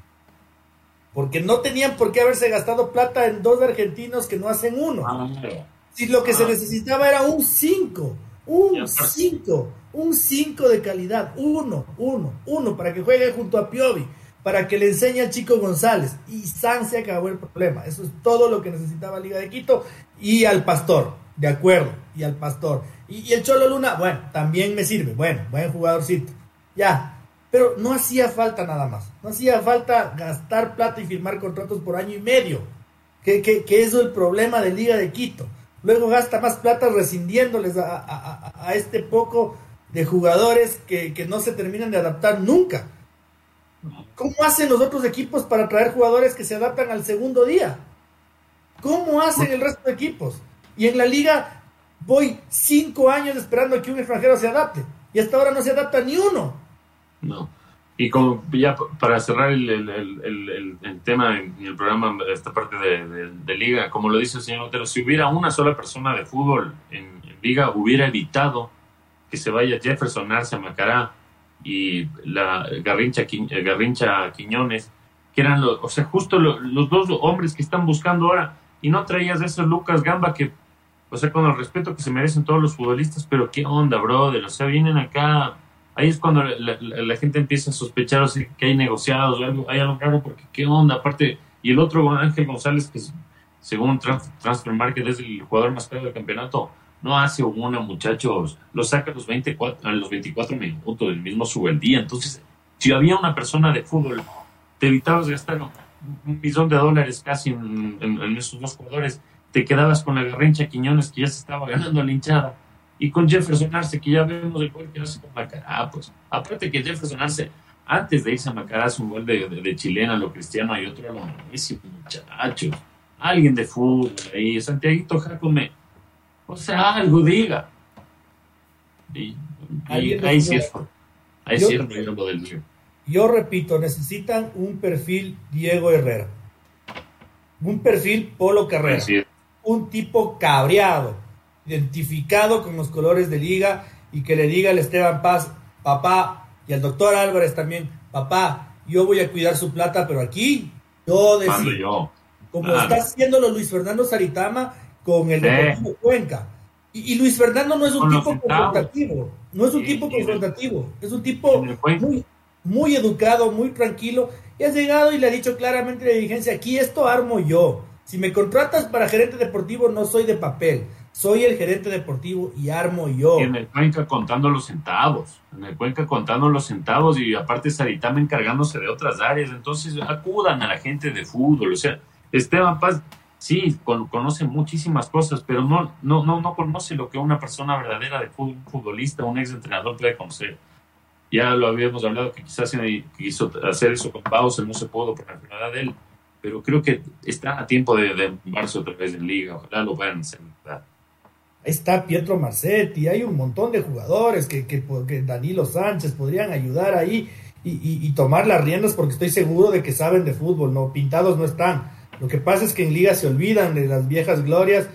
porque no tenían por qué haberse gastado plata en dos argentinos que no hacen uno. Ah, si lo que se ah. necesitaba era un 5, un 5, un 5 de calidad, uno, uno, uno, para que juegue junto a Piovi, para que le enseñe al chico González. Y San se acabó el problema. Eso es todo lo que necesitaba Liga de Quito. Y al Pastor, de acuerdo, y al Pastor. Y, y el Cholo Luna, bueno, también me sirve. Bueno, buen jugadorcito. Ya, pero no hacía falta nada más. No hacía falta gastar plata y firmar contratos por año y medio. Que, que, que es el problema de Liga de Quito. Luego gasta más plata rescindiéndoles a, este poco de jugadores que, que, no se terminan de adaptar nunca. ¿Cómo hacen los otros equipos para traer jugadores que se adaptan al segundo día? ¿Cómo hacen el resto de equipos? Y en la liga voy cinco años esperando que un extranjero se adapte. Y hasta ahora no se adapta ni uno. No. Y como ya para cerrar el, el, tema en el programa, esta parte de, liga, como lo dice el señor Otero, si hubiera una sola persona de fútbol en, liga, hubiera evitado que se vaya Jefferson Arce Macará y la Garrincha, eh, Garrincha Quiñones, que eran los, o sea, justo los dos hombres que están buscando ahora, y no traías a esos Lucas Gamba que, o sea, con el respeto que se merecen todos los futbolistas, pero qué onda, brother, o sea, vienen acá ahí es cuando la, gente empieza a sospechar o que hay negociados o algo, hay algo raro porque qué onda, aparte, y el otro Ángel González, que según Transfer Market es el jugador más caro del campeonato, no hace una, muchachos, lo saca a los, 24, a los 24 minutos, el mismo sube el día, entonces, si había una persona de fútbol, te evitabas gastar un millón de dólares casi en, en esos dos jugadores, te quedabas con la garrincha Quiñones que ya se estaba ganando la hinchada y con Jefferson Arce, que ya vemos el gol que hace con Macará, pues aparte que Jefferson Arce, antes de irse a Macará, hace un gol de, de, chilena, lo cristiano, hay otro lo muchachos. Alguien de fútbol ahí, Santiaguito Jacome, o sea, algo diga. Y, ahí sí es, ahí sí es lo del Yo repito, necesitan un perfil Diego Herrera, un perfil Polo Carrera, un tipo cabreado, identificado con los colores de liga y que le diga al Esteban Paz, papá, y al doctor Álvarez también, papá, yo voy a cuidar su plata, pero aquí yo decido. Como está haciéndolo Luis Fernando Saritama con el Deportivo Cuenca. Y, Luis Fernando no es un tipo confrontativo, no es un tipo confrontativo, es un tipo muy, muy educado, muy tranquilo, y ha llegado y le ha dicho claramente a la dirigencia, aquí esto armo yo. Si me contratas para gerente deportivo, no soy de papel soy el gerente deportivo y armo yo. en el Cuenca contando los centavos, en el Cuenca contando los centavos y aparte Saritama encargándose de otras áreas. Entonces acudan a la gente de fútbol. O sea, Esteban Paz sí conoce muchísimas cosas, pero no, no, no, no conoce lo que una persona verdadera de fútbol, un futbolista, un ex entrenador puede conocer. Ya lo habíamos hablado que quizás quiso hacer eso con Bauser, no se pudo por la enfermedad de él, pero creo que está a tiempo de, de marzo otra vez en liga, ojalá lo a hacer. Está Pietro Marcetti, hay un montón de jugadores que, que, Danilo Sánchez podrían ayudar ahí y, tomar las riendas porque estoy seguro de que saben de fútbol, no pintados no están. Lo que pasa es que en Liga se olvidan de las viejas glorias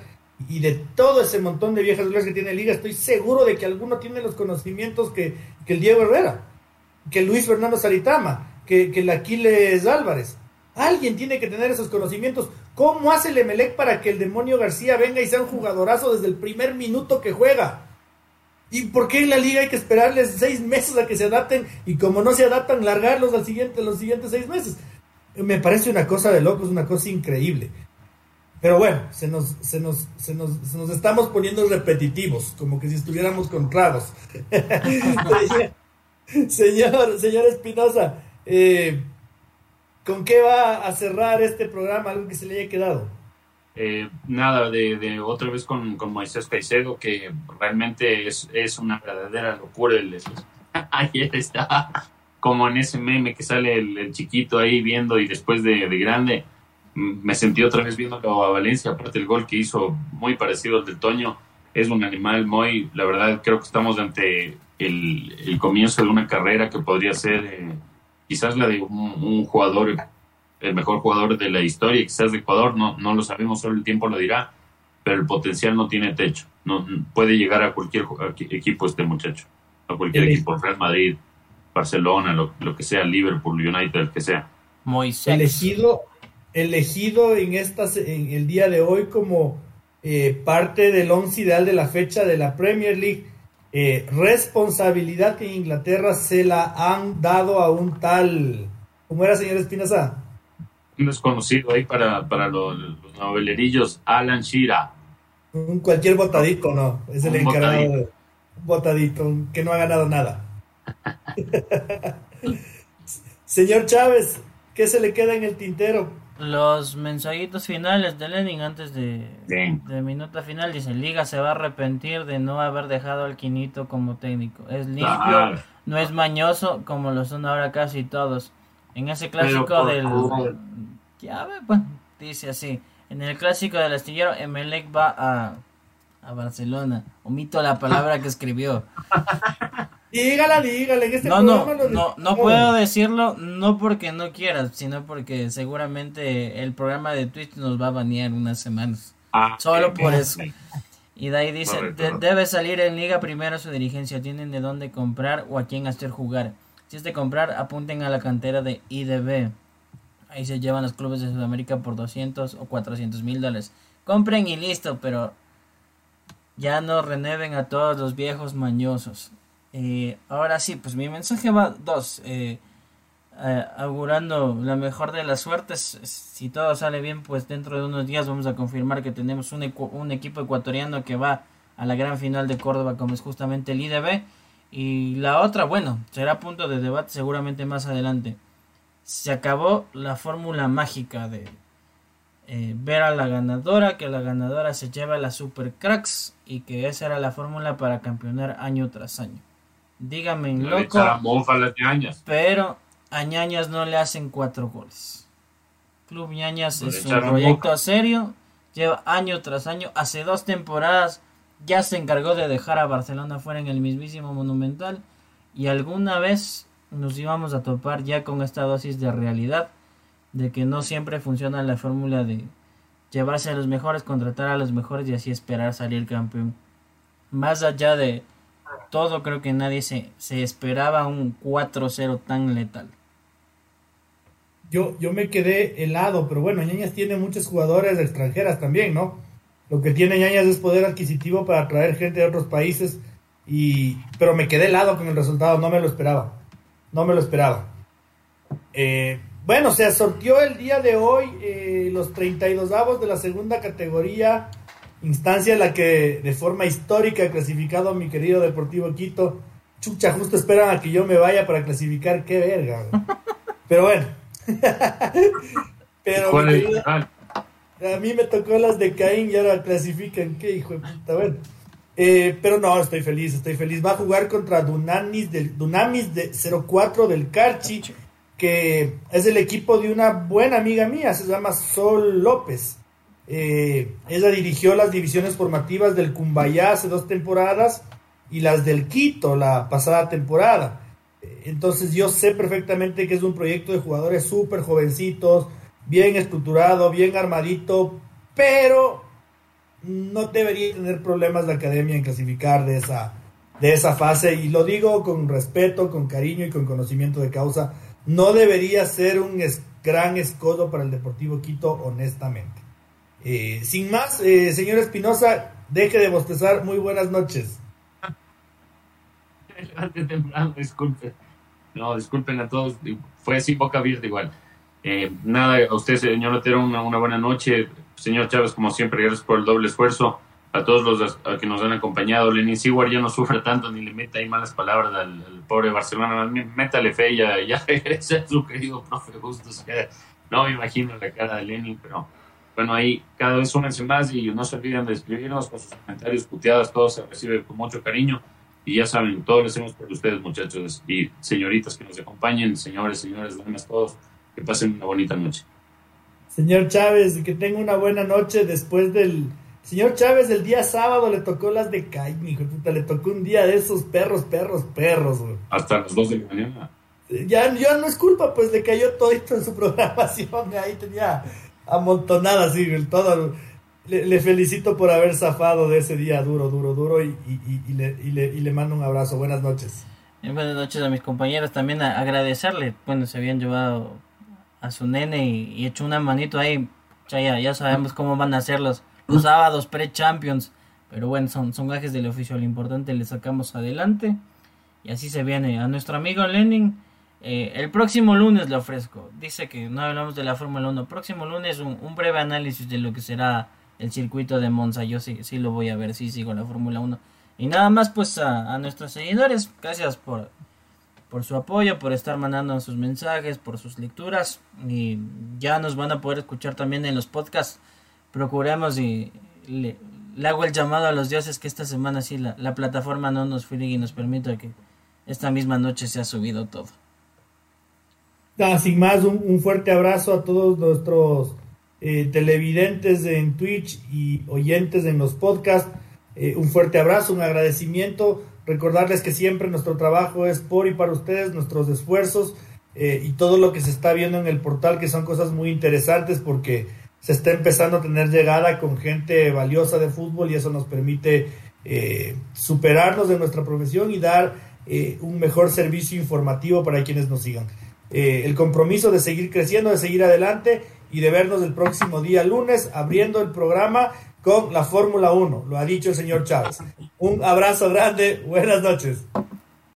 y de todo ese montón de viejas glorias que tiene Liga, estoy seguro de que alguno tiene los conocimientos que, el Diego Herrera, que Luis Fernando Saritama, que, que el Aquiles Álvarez. Alguien tiene que tener esos conocimientos. ¿Cómo hace el Emelec para que el demonio García venga y sea un jugadorazo desde el primer minuto que juega? ¿Y por qué en la liga hay que esperarles seis meses a que se adapten y como no se adaptan, largarlos al siguiente, los siguientes seis meses? Me parece una cosa de locos, una cosa increíble. Pero bueno, se nos, se nos, se nos, se nos estamos poniendo repetitivos, como que si estuviéramos con tragos. señor, señor Espinosa, eh, ¿con qué va a cerrar este programa? Algo que se le haya quedado. Eh, nada, de, otra vez con, con, Moisés Caicedo, que realmente es, es una verdadera locura. El, ayer estaba como en ese meme que sale el, chiquito ahí viendo y después de, de grande me sentí otra vez viendo a Valencia, aparte el gol que hizo muy parecido al del Toño, es un animal muy, la verdad creo que estamos ante el, el comienzo de una carrera que podría ser eh, quizás la de un, jugador, el mejor jugador de la historia, quizás de Ecuador, no, no lo sabemos, solo el tiempo lo dirá, pero el potencial no tiene techo, no puede llegar a cualquier equipo este muchacho, a cualquier equipo, Real Madrid, Barcelona, lo, lo que sea, Liverpool, United, el que sea. Moisés. Elegido, elegido en, estas, en el día de hoy como eh, parte del once ideal de la fecha de la Premier League. Eh, responsabilidad que en Inglaterra se la han dado a un tal, ¿cómo era, señor Espinosa? Un desconocido ahí para, para los, novelerillos, Alan Shearer. Un cualquier botadito, no, es el encargado de un botadito, que no ha ganado nada. Señor Chávez, ¿qué se le queda en el tintero? Los mensajitos finales de Lenin antes de, de minuta final dice Liga se va a arrepentir de no haber dejado al Quinito como técnico. Es limpio, no es mañoso como lo son ahora casi todos. En ese clásico del ya pues, dice así, en el clásico del astillero Emelec va a a Barcelona. Omito la palabra que escribió. Dígala, dígala, en este no, no, no, no puedo decirlo, no porque no quieras, sino porque seguramente el programa de Twitch nos va a banear unas semanas. Ah, Solo por eso. Y de ahí dice, debe salir en liga primero su dirigencia, tienen de dónde comprar o a quién hacer jugar. Si es de comprar, apunten a la cantera de IDB. Ahí se llevan los clubes de Sudamérica por 200 o 400 mil dólares. Compren y listo, pero ya no renueven a todos los viejos mañosos. Eh, ahora sí, pues mi mensaje va dos. Eh, eh, augurando la mejor de las suertes. Si todo sale bien, pues dentro de unos días vamos a confirmar que tenemos un, equipo ecuatoriano que va a la gran final de Córdoba, como es justamente el IDB. Y la otra, bueno, será punto de debate seguramente más adelante. Se acabó la fórmula mágica de, ver a la ganadora, que la ganadora se lleva la Super Cracks y que esa era la fórmula para campeonar año tras año. Dígame, loco. Pero a Ñañas no le hacen cuatro goles. Club Ñañas es un proyecto serio, lleva año tras año, hace dos temporadas ya se encargó de dejar a Barcelona fuera en el mismísimo Monumental y alguna vez nos íbamos a topar ya con esta dosis de realidad de que no siempre funciona la fórmula de llevarse a los mejores, contratar a los mejores y así esperar salir campeón. Más allá de todo, creo que nadie se, se esperaba un 4-0 tan letal. Yo, yo me quedé helado, pero bueno, Ñañas tiene muchos jugadores extranjeras también, ¿no? Lo que tiene Ñañas es poder adquisitivo para atraer gente de otros países, y, pero me quedé helado con el resultado, no me lo esperaba. No me lo esperaba. Eh, bueno, se sortió el día de hoy eh, los 32 avos de la segunda categoría, instancia en la que de forma histórica ha clasificado mi querido Deportivo Quito. Chucha, justo esperan a que yo me vaya para clasificar, qué verga. Pero bueno. Pero a mí me tocó las de Caín y ahora clasifican, qué hijo de puta, bueno. Eh, pero no, estoy feliz, estoy feliz. Va a jugar contra Dunamis del, Dunamis de 04 del Carchi que es el equipo de una buena amiga mía, se llama Sol López. Eh, ella dirigió las divisiones formativas del Cumbayá hace dos temporadas y las del Quito la pasada temporada. Entonces yo sé perfectamente que es un proyecto de jugadores súper jovencitos, bien estructurado, bien armadito, pero no debería tener problemas la academia en clasificar de esa, de esa fase. Y lo digo con respeto, con cariño y con conocimiento de causa no debería ser un gran escodo para el Deportivo Quito, honestamente. Eh, sin más, eh, señor Espinosa, deje de bostezar. Muy buenas noches. temprano, disculpen. No, disculpen a todos. Fue así boca abierta igual. Eh, nada, a usted, señor Otero, una, una buena noche. Señor Chávez, como siempre, gracias por el doble esfuerzo. A todos los que nos han acompañado. Lenin Siguar ya no sufre tanto ni le meta ahí malas palabras al, pobre Barcelona. Métale fe, ya, ya regresa su querido profe Bustos. No me imagino la cara de Lenin, pero bueno, ahí cada vez súmense más y no se olviden de escribirnos con sus comentarios, puteadas, todo se recibe con mucho cariño. Y ya saben, todo lo hacemos por ustedes, muchachos y señoritas que nos acompañen, señores, señores, damas, todos, que pasen una bonita noche. Señor Chávez, que tenga una buena noche después del... Señor Chávez, el día sábado le tocó las de Cain, hijo puta, le tocó un día de esos perros, perros, perros, güey. Hasta las dos de la mañana. Ya, ya no es culpa, pues le cayó todo esto en su programación, ahí tenía amontonada así, todo le, felicito por haber zafado de ese día duro, duro, duro y, le, mando un abrazo. Buenas noches. buenas noches a mis compañeros. También agradecerle. Bueno, se habían llevado a su nene y, hecho una manito ahí. Ya, ya sabemos cómo van a ser los, los sábados pre-champions. Pero bueno, son, son gajes del oficio. Lo importante le sacamos adelante. Y así se viene a nuestro amigo Lenin. Eh, el próximo lunes le ofrezco. Dice que no hablamos de la Fórmula 1. Próximo lunes un, breve análisis de lo que será el circuito de Monza. Yo sí, sí lo voy a ver, sí sigo la Fórmula 1. Y nada más pues a, nuestros seguidores, gracias por, por su apoyo, por estar mandando sus mensajes, por sus lecturas. Y ya nos van a poder escuchar también en los podcasts. Procuremos y le, hago el llamado a los dioses que esta semana sí la, la plataforma no nos friegue y nos permita que esta misma noche se ha subido todo. Sin más, un fuerte abrazo a todos nuestros eh, televidentes en Twitch y oyentes en los podcasts. Eh, un fuerte abrazo, un agradecimiento. Recordarles que siempre nuestro trabajo es por y para ustedes, nuestros esfuerzos eh, y todo lo que se está viendo en el portal, que son cosas muy interesantes porque se está empezando a tener llegada con gente valiosa de fútbol y eso nos permite superarnos de nuestra profesión y dar un mejor servicio informativo para quienes nos sigan. El compromiso de seguir creciendo, de seguir adelante y de vernos el próximo día lunes abriendo el programa con la Fórmula 1, lo ha dicho el señor Chávez. Un abrazo grande, buenas noches.